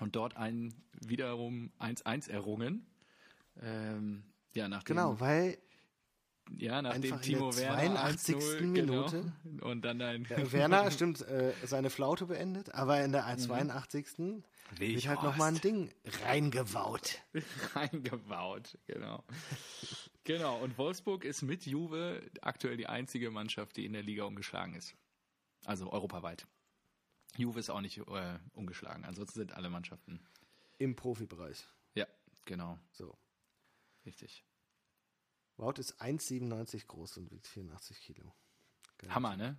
Speaker 2: und dort ein wiederum 1-1 errungen. Ähm, ja, nachdem,
Speaker 1: Genau, weil
Speaker 2: ja, nachdem Timo
Speaker 1: der
Speaker 2: Werner
Speaker 1: 82.
Speaker 2: 1-0,
Speaker 1: Minute.
Speaker 2: genau, und dann ein
Speaker 1: äh, Werner, stimmt, äh, seine Flaute beendet, aber in der 82. wird halt
Speaker 2: Weghorst.
Speaker 1: nochmal ein Ding reingewaut. <laughs>
Speaker 2: reingebaut, genau. Genau, und Wolfsburg ist mit Juve aktuell die einzige Mannschaft, die in der Liga ungeschlagen ist. Also europaweit. Juve ist auch nicht äh, ungeschlagen, ansonsten sind alle Mannschaften.
Speaker 1: Im Profibereich.
Speaker 2: Ja, genau,
Speaker 1: So.
Speaker 2: richtig.
Speaker 1: Wout ist 1,97 groß und wiegt 84 Kilo. Geil.
Speaker 2: Hammer, ne?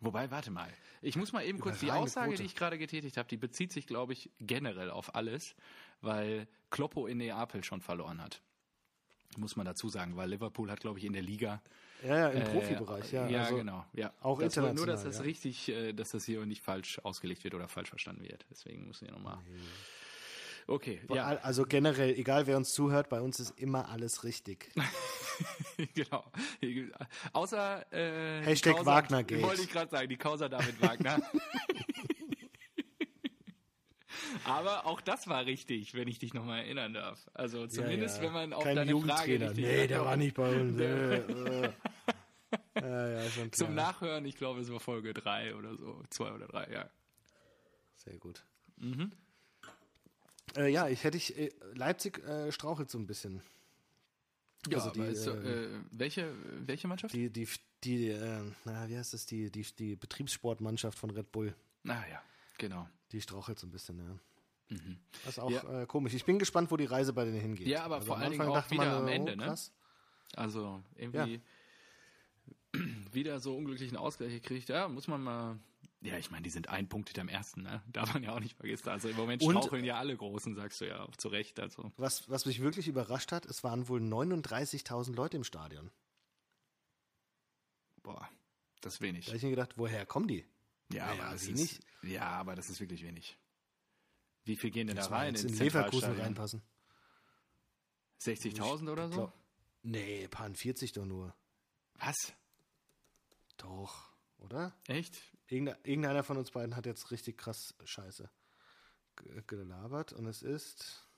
Speaker 2: Wobei, warte mal. Ich muss mal eben kurz die Aussage,
Speaker 1: Quote.
Speaker 2: die ich gerade getätigt habe, die bezieht sich, glaube ich, generell auf alles, weil Kloppo in Neapel schon verloren hat. Muss man dazu sagen, weil Liverpool hat, glaube ich, in der Liga
Speaker 1: Ja, ja, im
Speaker 2: Äh,
Speaker 1: Profibereich, ja.
Speaker 2: Ja,
Speaker 1: also,
Speaker 2: genau. Ja.
Speaker 1: auch
Speaker 2: das war Nur, dass
Speaker 1: international,
Speaker 2: das
Speaker 1: ja.
Speaker 2: richtig, äh, dass das hier nicht falsch ausgelegt wird oder falsch verstanden wird. Deswegen müssen wir nochmal. Okay, ja,
Speaker 1: al- Also generell, egal wer uns zuhört, bei uns ist immer alles richtig. <laughs>
Speaker 2: genau. Außer äh,
Speaker 1: Hashtag
Speaker 2: Causa-
Speaker 1: Wagnergate.
Speaker 2: Wollte ich gerade sagen, die Causa David Wagner. <laughs> Aber auch das war richtig, wenn ich dich nochmal erinnern darf. Also zumindest,
Speaker 1: ja.
Speaker 2: wenn man auf
Speaker 1: Kein
Speaker 2: deine Frage richtig
Speaker 1: Nee, der war nicht bei uns. <laughs> ja, ja.
Speaker 2: Zum Nachhören, ich glaube, es war Folge 3 oder so, 2 oder 3, ja.
Speaker 1: Sehr gut.
Speaker 2: Mhm.
Speaker 1: Äh, ja, ich hätte ich, äh, Leipzig äh, strauchelt so ein bisschen.
Speaker 2: Ja,
Speaker 1: Also die,
Speaker 2: aber ist,
Speaker 1: ähm,
Speaker 2: äh, welche, welche Mannschaft?
Speaker 1: Die, die, die, äh, na, wie heißt das, die, die, die Betriebssportmannschaft von Red Bull,
Speaker 2: Ah ja, genau.
Speaker 1: Die strauchelt so ein bisschen, ja.
Speaker 2: Mhm.
Speaker 1: Das ist auch
Speaker 2: Ja.
Speaker 1: äh, komisch. Ich bin gespannt, wo die Reise bei denen hingeht.
Speaker 2: Ja, aber vor
Speaker 1: am
Speaker 2: allen Dingen auch
Speaker 1: dachte man,
Speaker 2: wieder am
Speaker 1: äh,
Speaker 2: Ende,
Speaker 1: oh,
Speaker 2: ne? Also irgendwie <clears throat> wieder so unglücklichen Ausgleich gekriegt. Ja, muss man mal. Ja, ich meine, die sind ein Punkt hinterm ersten, ne? <laughs> Darf man ja auch nicht vergessen. Also im Moment straucheln ja alle Großen, sagst du ja auch zu Recht. Also.
Speaker 1: Was, was mich wirklich überrascht hat, es waren wohl 39.000 Leute im Stadion.
Speaker 2: Boah, das ist
Speaker 1: Da
Speaker 2: wenig.
Speaker 1: habe ich mir gedacht, woher kommen die?
Speaker 2: Ja,
Speaker 1: Naja,
Speaker 2: aber das
Speaker 1: wenig.
Speaker 2: ist, ja, aber das ist wirklich wenig. Wie viel gehen denn da
Speaker 1: Das war
Speaker 2: rein? ins
Speaker 1: in Leverkusen reinpassen.
Speaker 2: 60.000 oder so?
Speaker 1: glaub- Nee, paar 40 doch nur.
Speaker 2: Was?
Speaker 1: Doch, oder?
Speaker 2: Echt?
Speaker 1: Irgende- Irgendeiner von uns beiden hat jetzt richtig krass Scheiße ge- gelabert und es ist.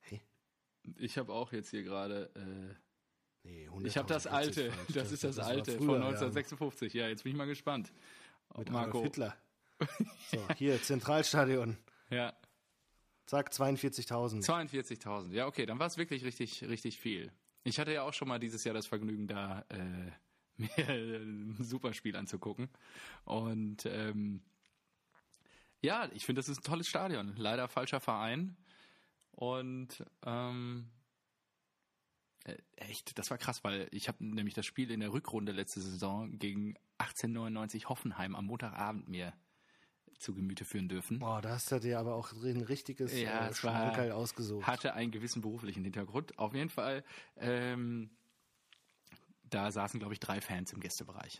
Speaker 1: Hey,
Speaker 2: Ich habe auch jetzt hier gerade. Äh,
Speaker 1: nee,
Speaker 2: ich habe das
Speaker 1: 100.000
Speaker 2: alte.
Speaker 1: falsch.
Speaker 2: Das ist das
Speaker 1: war
Speaker 2: alte
Speaker 1: früher,
Speaker 2: von
Speaker 1: ja.
Speaker 2: 1956. Ja, jetzt bin ich mal gespannt.
Speaker 1: Mit
Speaker 2: Marco.
Speaker 1: Adolf Hitler. <laughs> So, hier, Zentralstadion.
Speaker 2: Ja.
Speaker 1: Zack, 42.000.
Speaker 2: 42.000. Ja, okay, dann war es wirklich richtig, richtig viel. Ich hatte ja auch schon mal dieses Jahr das Vergnügen, da äh, <laughs> mir ein Superspiel anzugucken. Und ähm, ja, ich finde, das ist ein tolles Stadion. Leider falscher Verein. Und ähm, äh, echt, das war krass, weil ich habe nämlich das Spiel in der Rückrunde letzte Saison gegen 1899 Hoffenheim am Montagabend mir zu Gemüte führen dürfen.
Speaker 1: Boah, da hast du dir aber auch ein richtiges
Speaker 2: Ja,
Speaker 1: äh, Schmankerl ausgesucht.
Speaker 2: hatte einen gewissen beruflichen Hintergrund. Auf jeden Fall, ähm, da saßen, glaube ich, drei Fans im Gästebereich.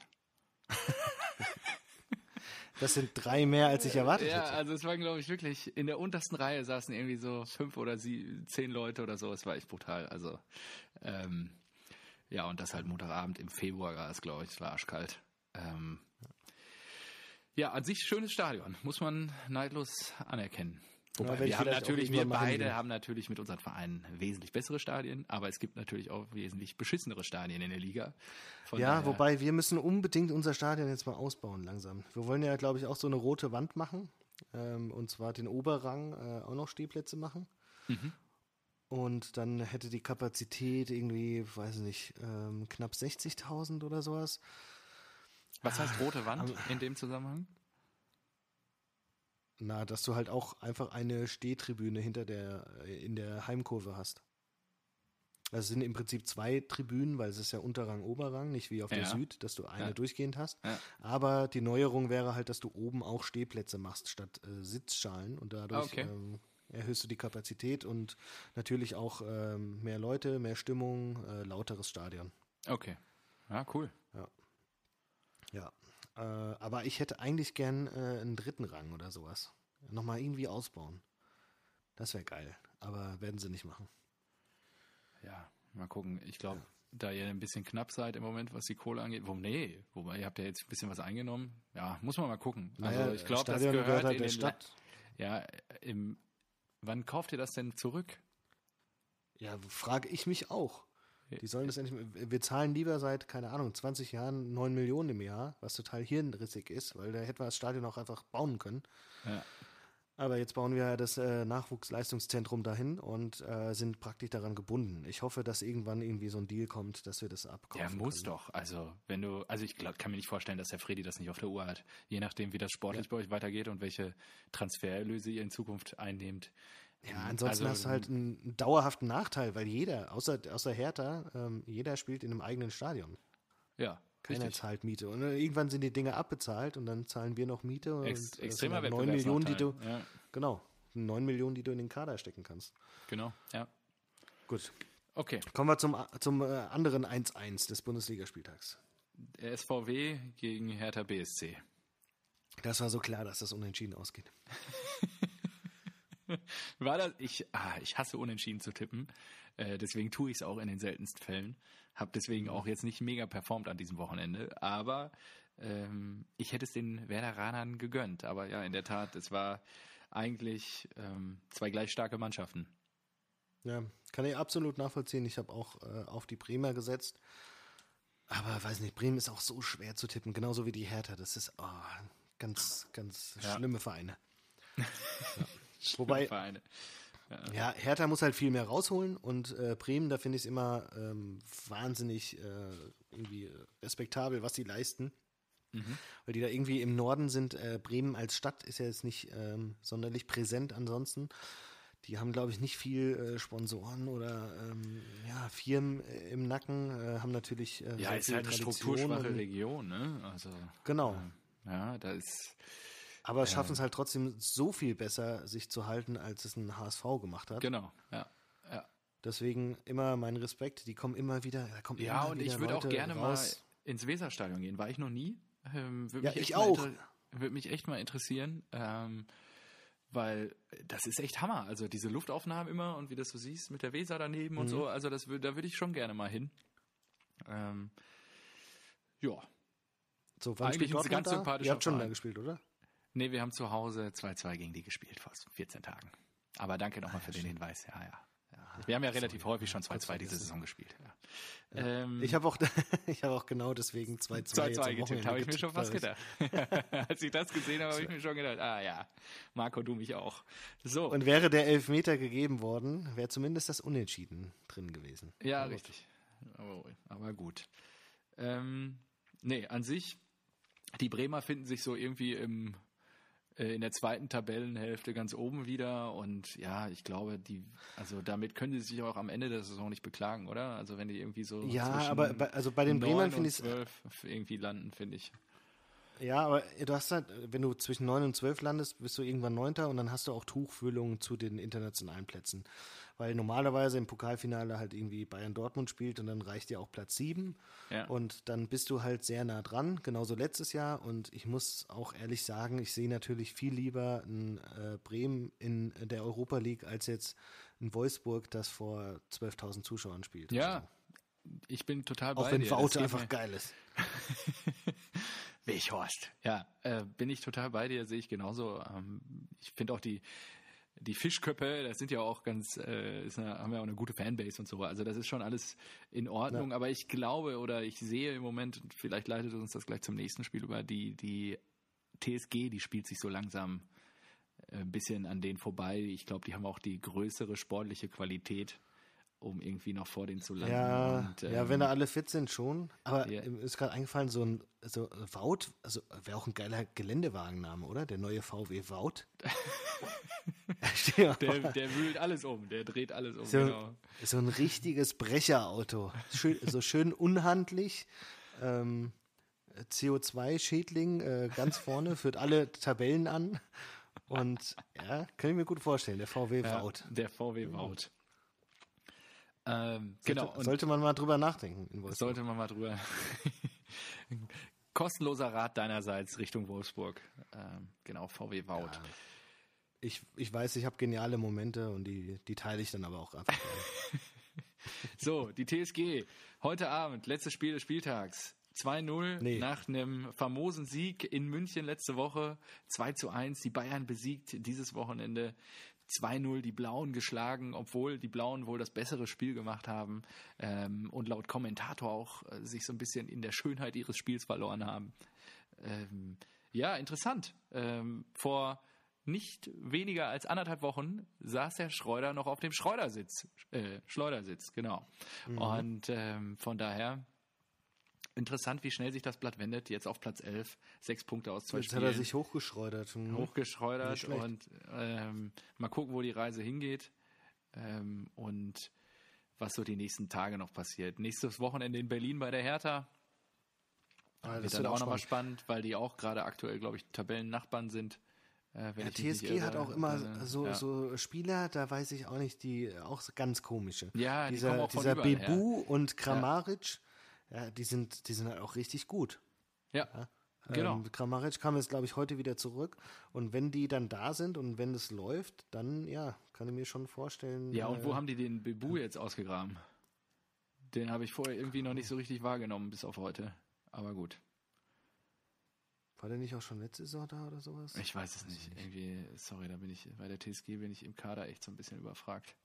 Speaker 2: <laughs>
Speaker 1: Das sind drei mehr, als ich erwartet
Speaker 2: Ja,
Speaker 1: hätte.
Speaker 2: also es waren, glaube ich, wirklich, in der untersten Reihe saßen irgendwie so fünf oder sie, zehn Leute oder so. Es war echt brutal. Also, ähm, ja, und das halt Montagabend im Februar war es, glaube ich, es war arschkalt. Ähm, ja, an sich schönes Stadion, muss man neidlos anerkennen. Wobei
Speaker 1: ich
Speaker 2: wir haben natürlich, wir beide haben natürlich mit unseren Vereinen wesentlich bessere Stadien, aber es gibt natürlich auch wesentlich beschissenere Stadien in der Liga. Von
Speaker 1: Ja, wobei wir müssen unbedingt unser Stadion jetzt mal ausbauen langsam. Wir wollen ja, glaube ich, auch so eine rote Wand machen. Ähm, und zwar den Oberrang äh, auch noch Stehplätze machen.
Speaker 2: Mhm.
Speaker 1: Und dann hätte die Kapazität irgendwie, weiß ich nicht, ähm, knapp 60.000 oder sowas.
Speaker 2: Was heißt rote Wand in dem Zusammenhang?
Speaker 1: Na, dass du halt auch einfach eine Stehtribüne hinter der, äh, in der Heimkurve hast. Also es sind im Prinzip zwei Tribünen, weil es ist ja Unterrang, Oberrang, nicht wie auf der
Speaker 2: Ja.
Speaker 1: Süd, dass du eine
Speaker 2: Ja.
Speaker 1: durchgehend hast.
Speaker 2: Ja.
Speaker 1: Aber die Neuerung wäre halt, dass du oben auch Stehplätze machst statt äh, Sitzschalen und dadurch
Speaker 2: Ah, okay.
Speaker 1: ähm, erhöhst du die Kapazität und natürlich auch ähm, mehr Leute, mehr Stimmung, äh, lauteres Stadion.
Speaker 2: Okay. Ja, cool.
Speaker 1: Ja. Äh, aber ich hätte eigentlich gern äh, einen dritten Rang oder sowas. Nochmal irgendwie ausbauen. Das wäre geil. Aber werden sie nicht machen.
Speaker 2: Ja, mal gucken. Ich glaube, da ihr ein bisschen knapp seid im Moment, was die Kohle angeht. Wo, nee, wobei ihr habt ja jetzt ein bisschen was eingenommen. Ja, muss man mal gucken. Also
Speaker 1: Naja,
Speaker 2: ich glaube, das gehört,
Speaker 1: gehört halt
Speaker 2: in
Speaker 1: der Stadt.
Speaker 2: La- Ja, im wann kauft ihr das denn zurück?
Speaker 1: Ja, frage ich mich auch. Die sollen das endlich wir zahlen lieber seit, keine Ahnung, 20 Jahren 9 Millionen im Jahr, was total hirnrissig ist, weil da hätten wir das Stadion auch einfach bauen können.
Speaker 2: Ja.
Speaker 1: Aber jetzt bauen wir ja das äh, Nachwuchsleistungszentrum dahin und äh, sind praktisch daran gebunden. Ich hoffe, dass irgendwann irgendwie so ein Deal kommt, dass wir das abkaufen.
Speaker 2: Der muss
Speaker 1: können.
Speaker 2: doch. Also, wenn du, also ich glaub, kann mir nicht vorstellen, dass der Freddy das nicht auf der Uhr hat. Je nachdem, wie das sportlich bei euch weitergeht und welche Transfererlöse ihr in Zukunft einnehmt.
Speaker 1: Ja, ansonsten
Speaker 2: Also,
Speaker 1: hast du halt einen, einen dauerhaften Nachteil, weil jeder, außer, außer Hertha, ähm, jeder spielt in einem eigenen Stadion.
Speaker 2: Ja,
Speaker 1: Keiner
Speaker 2: richtig.
Speaker 1: zahlt Miete. Und äh, irgendwann sind die Dinge abbezahlt und dann zahlen wir noch Miete. Und
Speaker 2: Ex
Speaker 1: sind
Speaker 2: extremer
Speaker 1: dann 9 Millionen, die du.
Speaker 2: Ja,
Speaker 1: genau, 9 Millionen, die du in den Kader stecken kannst.
Speaker 2: genau, ja.
Speaker 1: Gut.
Speaker 2: Okay.
Speaker 1: Kommen wir zum, zum äh, anderen 1-1 des Bundesligaspieltags.
Speaker 2: SVW gegen Hertha BSC.
Speaker 1: Das war so klar, dass das unentschieden ausgeht. <laughs> <laughs>
Speaker 2: War das? Ich, ah, ich hasse unentschieden zu tippen. Äh, deswegen tue ich es auch in den seltensten Fällen. Hab deswegen auch jetzt nicht mega performt an diesem Wochenende. Aber ähm, ich hätte es den Werderanern gegönnt. Aber ja, in der Tat, es war eigentlich ähm, zwei gleich starke Mannschaften.
Speaker 1: Ja, kann ich absolut nachvollziehen. Ich habe auch äh, auf die Bremer gesetzt. Aber weiß nicht, Bremen ist auch so schwer zu tippen, genauso wie die Hertha. Das ist oh, ganz, ganz
Speaker 2: Ja.
Speaker 1: schlimme Vereine. ja. <laughs> Wobei,
Speaker 2: Vereine.
Speaker 1: ja, Hertha muss halt viel mehr rausholen und äh, Bremen, da finde ich es immer ähm, wahnsinnig äh, irgendwie respektabel, was sie leisten. Weil die da irgendwie im Norden sind. Äh, Bremen als Stadt ist ja jetzt nicht ähm, sonderlich präsent ansonsten. Die haben, glaube ich, nicht viel äh, Sponsoren oder ähm, ja, Firmen äh, im Nacken, äh, haben natürlich äh,
Speaker 2: Ja, ist halt eine strukturschwache
Speaker 1: und-
Speaker 2: Region, ne? Also,
Speaker 1: Genau.
Speaker 2: ja, da ist.
Speaker 1: Aber schaffen es halt trotzdem so viel besser, sich zu halten, als es ein HSV gemacht hat.
Speaker 2: Genau, ja. ja.
Speaker 1: Deswegen immer mein Respekt, die kommen immer wieder, da kommen
Speaker 2: Ja, und ich würde auch gerne
Speaker 1: raus.
Speaker 2: mal ins Weserstadion gehen. War ich noch nie. Ähm,
Speaker 1: Ja, ich auch.
Speaker 2: Würde mich echt mal interessieren, ähm, weil das ist echt Hammer. Also diese Luftaufnahmen immer und wie das du siehst mit der Weser daneben und
Speaker 1: Mhm.
Speaker 2: so. Also das, da würde ich schon gerne mal hin. Ähm, ja.
Speaker 1: So, wann
Speaker 2: eigentlich
Speaker 1: spielt Dortmund
Speaker 2: ganz
Speaker 1: da? Ihr habt schon da
Speaker 2: Verein.
Speaker 1: gespielt, oder?
Speaker 2: Nee, wir haben zu Hause 2-2 gegen die gespielt vor 14 Tagen. Aber danke nochmal für den Hinweis. Ja, ja. ja. Wir haben ja relativ häufig schon 2-2 diese Saison gespielt. Ja. Ähm,
Speaker 1: Ich habe auch, <laughs> ich habe auch genau deswegen 2-2 jetzt
Speaker 2: 2-2
Speaker 1: am
Speaker 2: getippt, habe ich mir schon fast gedacht. <laughs> Als ich das gesehen habe, habe ich mir schon gedacht, ah ja, Marco, du mich auch. So,
Speaker 1: Und wäre der Elfmeter gegeben worden, wäre zumindest das Unentschieden drin gewesen.
Speaker 2: ja,
Speaker 1: Aber gut.
Speaker 2: richtig. Aber, aber gut. Ähm, nee, an sich, die Bremer finden sich so irgendwie im, in der zweiten Tabellenhälfte ganz oben wieder und ja, ich glaube, die, also damit können die sich auch am Ende der Saison nicht beklagen, oder? Also wenn die irgendwie so
Speaker 1: Ja, aber bei, also bei den Bremern
Speaker 2: neun
Speaker 1: finde ich
Speaker 2: irgendwie landen, finde ich.
Speaker 1: Ja, aber du hast halt, wenn du zwischen 9 und 12 landest, bist du irgendwann Neunter und dann hast du auch Tuchfühlung zu den internationalen Plätzen. Weil normalerweise im Pokalfinale halt irgendwie Bayern Dortmund spielt und dann reicht dir auch Platz 7.
Speaker 2: Ja.
Speaker 1: Und dann bist du halt sehr nah dran, genauso letztes Jahr. Und ich muss auch ehrlich sagen, ich sehe natürlich viel lieber ein äh, Bremen in der Europa League als jetzt ein Wolfsburg, das vor 12.000 Zuschauern spielt.
Speaker 2: Ja,
Speaker 1: Also,
Speaker 2: ich bin total bei
Speaker 1: auch wenn
Speaker 2: geht
Speaker 1: einfach geil ist. <laughs>
Speaker 2: Weghorst. Ja, äh, bin ich total bei dir, sehe ich genauso. Ähm, ich finde auch die, die Fischköppe, das sind ja auch ganz, äh, ist eine, haben ja auch eine gute Fanbase und so. Also das ist schon alles in Ordnung. Aber ich glaube oder ich sehe im Moment, und vielleicht leitet uns das gleich zum nächsten Spiel über, die, die TSG, die spielt sich so langsam äh, ein bisschen an denen vorbei. Ich glaube, die haben auch die größere sportliche Qualität, um irgendwie noch vor denen zu landen.
Speaker 1: Ja,
Speaker 2: und,
Speaker 1: ja,
Speaker 2: ähm,
Speaker 1: wenn da alle fit sind schon. Aber
Speaker 2: Ja.
Speaker 1: mir ist gerade eingefallen, so ein so Wout, also wäre auch ein geiler Geländewagenname, oder? Der neue VW mal <laughs>
Speaker 2: der, der wühlt alles um, der dreht alles um,
Speaker 1: so,
Speaker 2: genau.
Speaker 1: so ein richtiges Brecherauto. Schön, so schön unhandlich. Ähm, CO2-Schädling äh, ganz vorne, führt alle Tabellen an. Und ja, kann ich mir gut vorstellen, der VW
Speaker 2: Ja,
Speaker 1: Wout.
Speaker 2: Der VW Wout. Ähm,
Speaker 1: Sollte,
Speaker 2: genau, und
Speaker 1: sollte man mal drüber nachdenken in Wolfsburg.
Speaker 2: sollte man mal drüber. <laughs> Kostenloser Rat deinerseits Richtung Wolfsburg. Ähm, genau, VW Wout.
Speaker 1: Ich, ich weiß, ich habe geniale Momente und die, die teile ich dann aber auch einfach. <laughs>
Speaker 2: So, die TSG. Heute Abend, letztes Spiel des Spieltags. 2-0
Speaker 1: Nee.
Speaker 2: nach einem famosen Sieg in München letzte Woche. 2 zu 1, die Bayern besiegt dieses Wochenende. 2-0 die Blauen geschlagen, obwohl die Blauen wohl das bessere Spiel gemacht haben ähm, und laut Kommentator auch äh, sich so ein bisschen in der Schönheit ihres Spiels verloren haben. Ähm, ja, interessant. Ähm, vor nicht weniger als anderthalb Wochen saß Herr Schreuder noch auf dem Schreudersitz. Äh, Schleudersitz, genau. Und ähm, von daher interessant, wie schnell sich das Blatt wendet. Jetzt auf Platz 11, sechs Punkte aus zwei
Speaker 1: Jetzt
Speaker 2: Spielen.
Speaker 1: hat er sich hochgeschreudert. Hm.
Speaker 2: hochgeschreudert und ähm, mal gucken, wo die Reise hingeht ähm, und was so die nächsten Tage noch passiert. Nächstes Wochenende in Berlin bei der Hertha.
Speaker 1: Ah,
Speaker 2: wird dann auch nochmal spannend, weil die auch gerade aktuell, glaube ich, Tabellennachbarn sind. Äh,
Speaker 1: Ja, TSG hat
Speaker 2: irre.
Speaker 1: auch immer
Speaker 2: Äh,
Speaker 1: so,
Speaker 2: ja.
Speaker 1: so Spieler, da weiß ich auch nicht, die auch ganz komische.
Speaker 2: Ja, die
Speaker 1: dieser
Speaker 2: kommen auch von
Speaker 1: dieser
Speaker 2: überall her.
Speaker 1: Bebu und Kramaric, ja. Die sind, die sind halt auch richtig gut.
Speaker 2: Ja, genau.
Speaker 1: Ähm, Kramaric kam jetzt, glaube ich, heute wieder zurück. Und wenn die dann da sind und wenn es läuft, dann ja, kann ich mir schon vorstellen.
Speaker 2: Ja, und wo
Speaker 1: äh,
Speaker 2: haben die den Bebu jetzt ausgegraben? Den habe ich vorher irgendwie noch nicht so richtig wahrgenommen, bis auf heute. Aber gut,
Speaker 1: War der nicht auch schon letzte Saison da oder sowas?
Speaker 2: ich weiß es nicht. Irgendwie, sorry, da bin ich, bei der TSG bin ich im Kader echt so ein bisschen überfragt.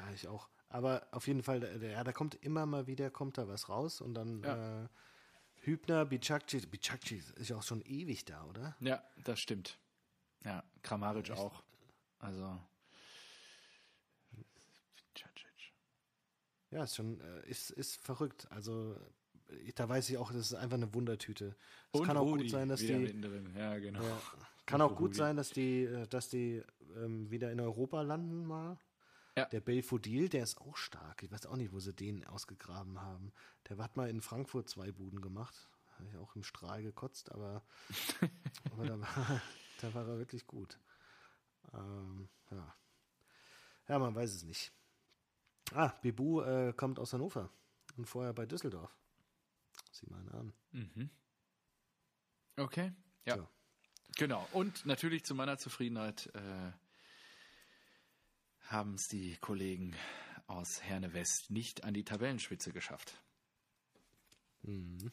Speaker 1: Ja, ich auch. Aber auf jeden Fall, ja, da kommt immer mal wieder, kommt da was raus und dann
Speaker 2: Ja.
Speaker 1: äh, Hübner, Bicakci, Bicakci ist ja auch schon ewig da, oder?
Speaker 2: Ja, das stimmt. Ja, Kramaric
Speaker 1: Echt?
Speaker 2: auch. Also. Cacic.
Speaker 1: Ja, ist schon, äh, ist, ist verrückt. Also ich, da weiß ich auch, das ist einfach eine Wundertüte. Es kann auch
Speaker 2: Rudi
Speaker 1: gut sein, dass die,
Speaker 2: mittendrin. Ja, genau.
Speaker 1: ja, kann auch gut sein, dass die, äh, dass die ähm, wieder in Europa landen mal.
Speaker 2: Ja.
Speaker 1: Der Belfodil, der ist auch stark. Ich weiß auch nicht, wo sie den ausgegraben haben. Der hat mal in Frankfurt zwei Buden gemacht. Habe ich auch im Strahl gekotzt, aber, <laughs> aber da, war, da war er wirklich gut. Ähm, ja. ja, man weiß es nicht. Ah, Bibu äh, kommt aus Hannover und vorher bei Düsseldorf. Sieh mal an.
Speaker 2: Mhm. Okay. Ja.
Speaker 1: Tja.
Speaker 2: Genau. Und natürlich zu meiner Zufriedenheit äh, haben es die Kollegen aus Herne West nicht an die Tabellenspitze geschafft.
Speaker 1: Mhm.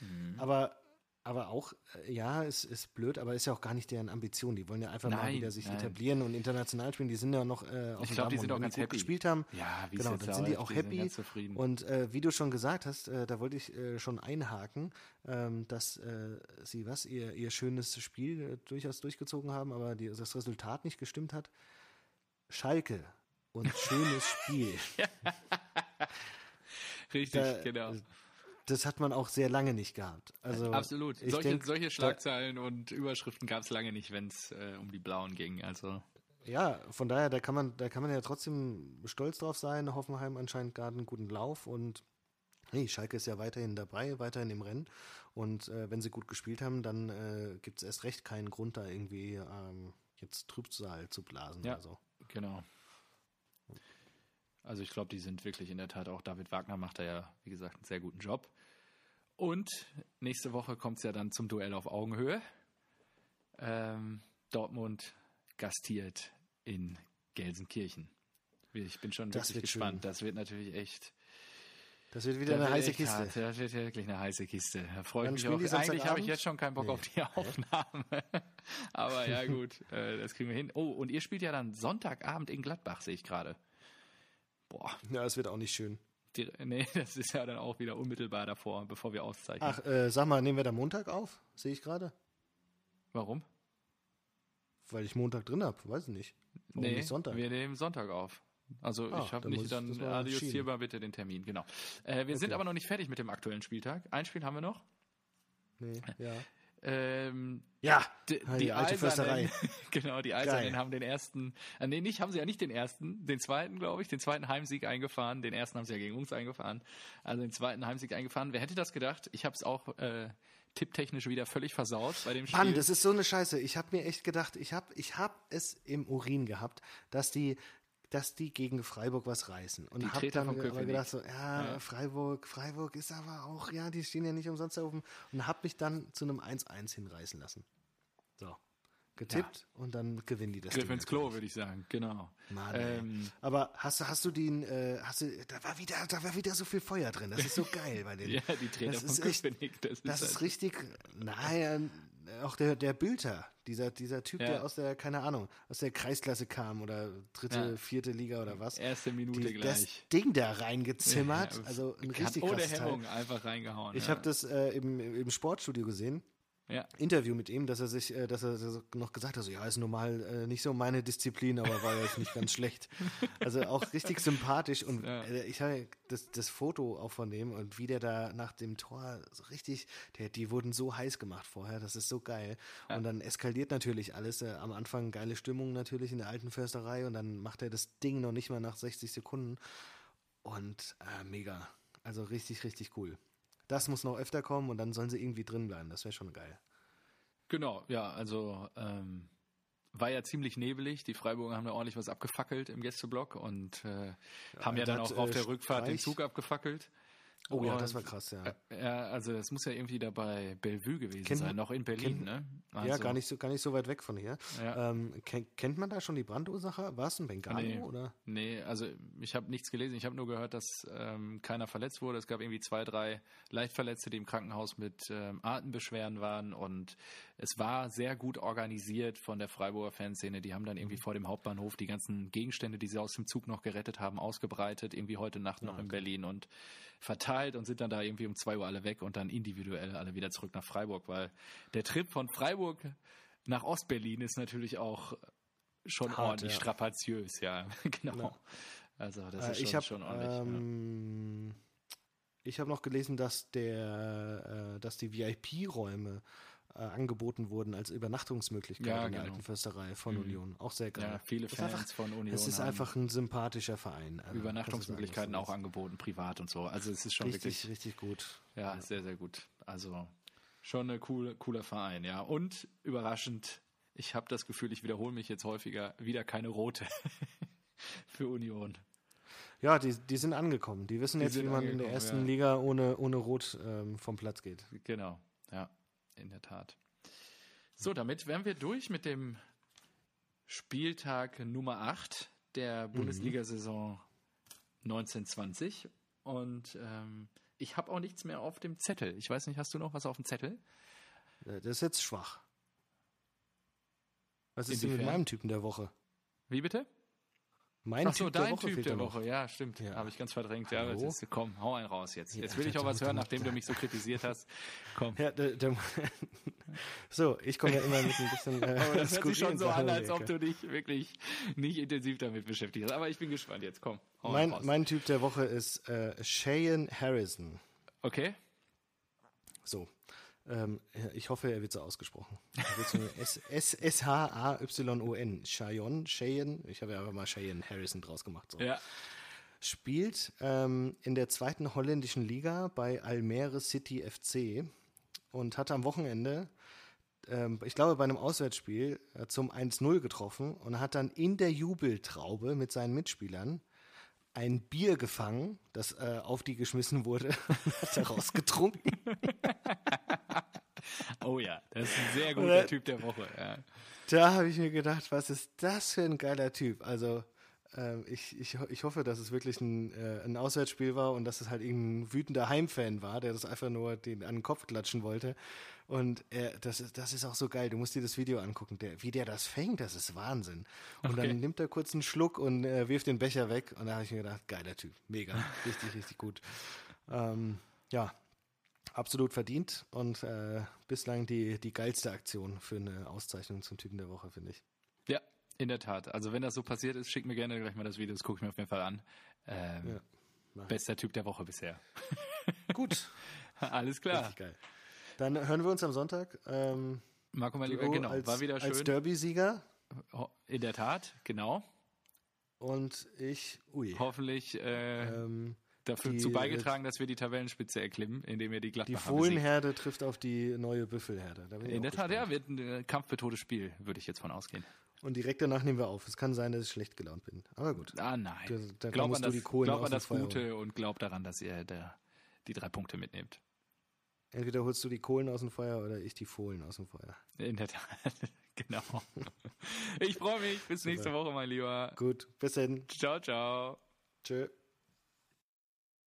Speaker 2: Mhm.
Speaker 1: Aber, aber auch, äh, ja, es ist blöd, aber ist ja auch gar nicht deren Ambition. Die wollen ja einfach mal
Speaker 2: Nein,
Speaker 1: wieder sich
Speaker 2: nein.
Speaker 1: etablieren und international spielen. Die sind ja noch äh, auf
Speaker 2: Ich
Speaker 1: dem
Speaker 2: glaub, die sind auch ganz happy.
Speaker 1: gespielt haben.
Speaker 2: Ja, wie
Speaker 1: Genau, dann sind die auch happy. Und äh, wie du schon gesagt hast, äh, da wollte ich äh, schon einhaken, ähm, dass äh, sie was, ihr, ihr schönes Spiel äh, durchaus durchgezogen haben, aber die, das Resultat nicht gestimmt hat. Schalke und schönes <laughs> Spiel. <laughs>
Speaker 2: Richtig,
Speaker 1: Da,
Speaker 2: genau.
Speaker 1: Das hat man auch sehr lange nicht gehabt. Also
Speaker 2: Absolut. Solche,
Speaker 1: denk,
Speaker 2: solche
Speaker 1: da-
Speaker 2: Schlagzeilen und Überschriften gab es lange nicht, wenn es äh, um die Blauen ging. Also
Speaker 1: Ja, von daher, da kann man, da kann man ja trotzdem stolz drauf sein. Hoffenheim anscheinend gerade einen guten Lauf und Nee, Schalke ist ja weiterhin dabei, weiterhin im Rennen. Und äh, wenn sie gut gespielt haben, dann äh, gibt es erst recht keinen Grund, da irgendwie ähm, jetzt Trübsal zu blasen
Speaker 2: Ja.
Speaker 1: oder so.
Speaker 2: Genau. Also ich glaube, die sind wirklich in der Tat auch, David Wagner macht da ja, wie gesagt, einen sehr guten Job. Und nächste Woche kommt es ja dann zum Duell auf Augenhöhe. Ähm, Dortmund gastiert in Gelsenkirchen. Ich bin schon
Speaker 1: Das
Speaker 2: wirklich gespannt.
Speaker 1: schön.
Speaker 2: Das wird natürlich echt
Speaker 1: Das wird wieder
Speaker 2: das
Speaker 1: eine
Speaker 2: wird
Speaker 1: heiße Kiste.
Speaker 2: Hart. Das wird wirklich eine heiße Kiste. Da freue ich mich auch. Eigentlich habe ich jetzt schon keinen Bock
Speaker 1: Nee.
Speaker 2: auf die <laughs> Aufnahme. Aber ja, gut, äh, das kriegen wir hin. Oh, und ihr spielt ja dann Sonntagabend in Gladbach, sehe ich gerade. Boah,
Speaker 1: Ja, es wird auch nicht schön.
Speaker 2: die, nee, <laughs> das ist ja dann auch wieder unmittelbar davor, bevor wir auszeichnen.
Speaker 1: Ach, äh, sag mal, nehmen wir da Montag auf? Sehe ich gerade?
Speaker 2: Warum?
Speaker 1: Weil ich Montag drin habe, weiß ich nicht. Warum
Speaker 2: nee,
Speaker 1: nicht Sonntag?
Speaker 2: wir nehmen Sonntag auf. Also
Speaker 1: Ah,
Speaker 2: ich habe nicht,
Speaker 1: ich
Speaker 2: dann adjustierbar bitte den Termin, genau. Äh, wir sind
Speaker 1: Okay.
Speaker 2: aber noch nicht fertig mit dem aktuellen Spieltag. Ein Spiel haben wir noch.
Speaker 1: Nee, ja.
Speaker 2: Ähm,
Speaker 1: Ja,
Speaker 2: Die,
Speaker 1: Ah,
Speaker 2: die
Speaker 1: die alte Försterei. <laughs>
Speaker 2: genau, die Eisernen haben den ersten, äh, nee, nicht, haben sie ja nicht den ersten, den zweiten, glaube ich, den zweiten Heimsieg eingefahren. Den ersten haben sie ja gegen uns eingefahren. Also den zweiten Heimsieg eingefahren. Wer hätte das gedacht? Ich habe es auch äh, tipptechnisch wieder völlig versaut bei dem Spiel.
Speaker 1: Mann, das ist so eine Scheiße. Ich habe mir echt gedacht, ich habe ich hab es im Urin gehabt, dass die, dass die gegen Freiburg was reißen. Und
Speaker 2: Die
Speaker 1: habe
Speaker 2: Treter
Speaker 1: dann aber gedacht, so, ja,
Speaker 2: Ja.
Speaker 1: Freiburg, Freiburg ist aber auch, ja, die stehen ja nicht umsonst da oben. Und habe mich dann zu einem 1-1 hinreißen lassen. So. Getippt und dann gewinnen die das.
Speaker 2: Griff ins Klo, würde ich sagen, genau.
Speaker 1: Mann,
Speaker 2: ähm,
Speaker 1: Aber hast du, hast du den, äh, hast du, da war wieder, da war wieder so viel Feuer drin. Das ist so <laughs> geil bei denen.
Speaker 2: ja, die Trainer
Speaker 1: das
Speaker 2: von
Speaker 1: ist echt,
Speaker 2: Köpenick, das ist,
Speaker 1: das ist
Speaker 2: halt-
Speaker 1: richtig, nein, auch der, der Bülter, dieser, dieser Typ,
Speaker 2: Ja.
Speaker 1: der aus der, keine Ahnung, aus der Kreisklasse kam oder dritte,
Speaker 2: Ja.
Speaker 1: vierte Liga oder was.
Speaker 2: erste Minute
Speaker 1: Die, das
Speaker 2: gleich.
Speaker 1: Ding da reingezimmert,
Speaker 2: Ja,
Speaker 1: also ein richtig
Speaker 2: ohne. Hemmung einfach reingehauen.
Speaker 1: Ich habe das äh, im, im Sportstudio gesehen.
Speaker 2: Ja.
Speaker 1: Interview mit ihm, dass er sich, äh, dass er noch gesagt hat, so, ja, ist normal äh, nicht so meine Disziplin, aber war jetzt nicht ganz schlecht. <laughs> Also auch richtig sympathisch und
Speaker 2: Ja.
Speaker 1: äh, ich habe das, das Foto auch von dem und wie der da nach dem Tor so richtig, der, die wurden so heiß gemacht vorher, das ist so geil. Und dann eskaliert natürlich alles. Am Anfang geile Stimmung natürlich in der alten Försterei und dann macht er das Ding noch nicht mal nach 60 Sekunden und äh, mega. Also richtig, richtig cool. Das muss noch öfter kommen und dann sollen sie irgendwie drin bleiben. Das wäre schon geil.
Speaker 2: Genau, ja, also ähm, war ja ziemlich nebelig. Die Freiburger haben da ordentlich was abgefackelt im Gästeblock und äh, haben ja
Speaker 1: da
Speaker 2: dann auch auf
Speaker 1: äh,
Speaker 2: der Rückfahrt den
Speaker 1: Streich-
Speaker 2: Zug abgefackelt.
Speaker 1: Oh ja, das war krass, ja.
Speaker 2: äh, Ja, also das muss ja irgendwie da bei Bellevue gewesen
Speaker 1: Kennt
Speaker 2: sein, noch in Berlin,
Speaker 1: kennt-
Speaker 2: ne?
Speaker 1: ja,
Speaker 2: Also,
Speaker 1: gar nicht, so, gar nicht so weit weg von hier.
Speaker 2: Ja.
Speaker 1: Ähm, ken, kennt man da schon die Brandursache? War es ein Bengalo
Speaker 2: Nee.
Speaker 1: oder?
Speaker 2: Nee, also ich habe nichts gelesen. Ich habe nur gehört, dass ähm, keiner verletzt wurde. Es gab irgendwie zwei, drei Leichtverletzte, die im Krankenhaus mit ähm, Atembeschwerden waren. Und es war sehr gut organisiert von der Freiburger Fanszene. Die haben dann irgendwie vor dem Hauptbahnhof die ganzen Gegenstände, die sie aus dem Zug noch gerettet haben, ausgebreitet. Irgendwie heute Nacht noch in Berlin und verteilt und sind dann da irgendwie um zwei Uhr alle weg und dann individuell alle wieder zurück nach Freiburg, weil der Trip von Freiburg nach Ostberlin ist natürlich auch schon
Speaker 1: Hart,
Speaker 2: ordentlich
Speaker 1: ja.
Speaker 2: strapaziös, ja, <laughs> genau.
Speaker 1: Ja.
Speaker 2: Also das
Speaker 1: Äh,
Speaker 2: ist schon,
Speaker 1: ich habe
Speaker 2: schon ordentlich. ja.
Speaker 1: ähm, ich habe noch gelesen, dass der, äh, dass die VIP-Räume äh, angeboten wurden als Übernachtungsmöglichkeit
Speaker 2: Ja,
Speaker 1: in der
Speaker 2: genau.
Speaker 1: alten Försterei von Union. Auch sehr geil.
Speaker 2: Ja, viele Fans
Speaker 1: einfach-
Speaker 2: von Union
Speaker 1: Es ist einfach ein sympathischer Verein. Also,
Speaker 2: Übernachtungsmöglichkeiten auch angeboten, privat und so. Also es ist schon
Speaker 1: Richtig,
Speaker 2: wirklich,
Speaker 1: richtig gut.
Speaker 2: ja, sehr, sehr gut. Also schon ein coole, cooler Verein, ja. Und überraschend, ich habe das Gefühl, ich wiederhole mich jetzt häufiger, wieder keine rote <laughs> für Union.
Speaker 1: Ja, die, die sind angekommen. Die wissen
Speaker 2: Die
Speaker 1: jetzt, wie man in der ersten
Speaker 2: ja.
Speaker 1: Liga ohne, ohne Rot ähm, vom Platz geht.
Speaker 2: Genau, ja, in der Tat. So, damit wären wir durch mit dem Spieltag Nummer 8 der Bundesliga-Saison 1920. Und ähm, ich habe auch nichts mehr auf dem Zettel. Ich weiß nicht, hast du noch was auf dem Zettel?
Speaker 1: Äh, Das ist jetzt schwach. Was ist denn mit meinem Typen der Woche?
Speaker 2: Wie bitte?
Speaker 1: Mein
Speaker 2: Ach so,
Speaker 1: Typ der
Speaker 2: dein
Speaker 1: Woche
Speaker 2: Typ der. Woche. Ja, stimmt.
Speaker 1: Ja.
Speaker 2: Habe ich ganz verdrängt. Ja,
Speaker 1: Hallo?
Speaker 2: das ist, komm, hau einen raus jetzt. Jetzt
Speaker 1: Ja,
Speaker 2: will ich auch was hören,
Speaker 1: da-
Speaker 2: nachdem du mich so kritisiert hast. Komm.
Speaker 1: Ja, der, der, <laughs> so, ich komme ja immer mit ein bisschen. Äh, <laughs>
Speaker 2: Aber das hört sich schon so an, als ob du dich wirklich nicht intensiv damit beschäftigt hast. Aber ich bin gespannt jetzt. Komm. hau
Speaker 1: Mein, mein Typ der Woche ist äh, Cheyenne Harrison.
Speaker 2: okay.
Speaker 1: So. Ähm, ich hoffe, er wird so ausgesprochen. S-H-A-Y-O-N. <laughs> Cheyenne, Cheyenne. Ich habe ja einfach mal Cheyenne Harrison draus gemacht. So.
Speaker 2: Ja.
Speaker 1: spielt ähm, in der zweiten holländischen Liga bei Almere City FC und hat am Wochenende, ähm, ich glaube bei einem Auswärtsspiel, äh, zum 1-0 getroffen und hat dann in der Jubeltraube mit seinen Mitspielern ein Bier gefangen, das äh, auf die geschmissen wurde, <laughs> hat daraus getrunken. <laughs> <laughs>
Speaker 2: Oh ja, das ist ein sehr guter Typ der Woche. Ja.
Speaker 1: Da habe ich mir gedacht, was ist das für ein geiler Typ? Also ähm, ich, ich, ich hoffe, dass es wirklich ein, äh, ein Auswärtsspiel war und dass es halt irgendein wütender Heimfan war, der das einfach nur den an den Kopf klatschen wollte. Und er, das, ist, das ist auch so geil. Du musst dir das Video angucken. Der, wie der das fängt, das ist Wahnsinn. Und
Speaker 2: Okay.
Speaker 1: dann nimmt er kurz einen Schluck und äh, wirft den Becher weg. Und da habe ich mir gedacht, geiler Typ. Mega. Richtig, richtig gut. Ähm, ja, absolut verdient und äh, bislang die, die geilste Aktion für eine Auszeichnung zum Typen der Woche, finde ich.
Speaker 2: ja, in der Tat. Also wenn das so passiert ist, schick mir gerne gleich mal das Video, das gucke ich mir auf jeden Fall an. Ähm,
Speaker 1: Ja,
Speaker 2: bester Typ der Woche bisher. <laughs>
Speaker 1: Gut,
Speaker 2: Alles klar.
Speaker 1: richtig geil. Dann hören wir uns am Sonntag. Ähm,
Speaker 2: Marco, mein Lieber, genau,
Speaker 1: als,
Speaker 2: war wieder
Speaker 1: als
Speaker 2: schön.
Speaker 1: Derby-Sieger
Speaker 2: Ho- In der Tat, genau.
Speaker 1: und ich, ui,
Speaker 2: Hoffentlich äh,
Speaker 1: ähm,
Speaker 2: dafür
Speaker 1: die,
Speaker 2: zu beigetragen, dass wir die Tabellenspitze erklimmen, indem wir die
Speaker 1: die
Speaker 2: Gladbacher besiegen.
Speaker 1: Fohlenherde trifft auf die neue Büffelherde. Da
Speaker 2: In der Tat, ja, wird ein äh, kampfbetontes Spiel, würde ich jetzt von ausgehen.
Speaker 1: Und direkt danach nehmen wir auf. Es kann sein, dass ich schlecht gelaunt bin. Aber gut.
Speaker 2: Ah, nein.
Speaker 1: Da- da
Speaker 2: glaub an
Speaker 1: du
Speaker 2: das,
Speaker 1: die Kohlen
Speaker 2: glaub an das Gute und glaub daran, dass ihr der, die drei Punkte mitnehmt.
Speaker 1: Entweder holst du die Kohlen aus dem Feuer oder ich die Fohlen aus dem Feuer.
Speaker 2: In der Tat, <laughs> genau. Ich freue mich. Bis nächste Woche, mein Lieber.
Speaker 1: Gut, bis dann.
Speaker 2: Ciao, ciao.
Speaker 1: Tschö.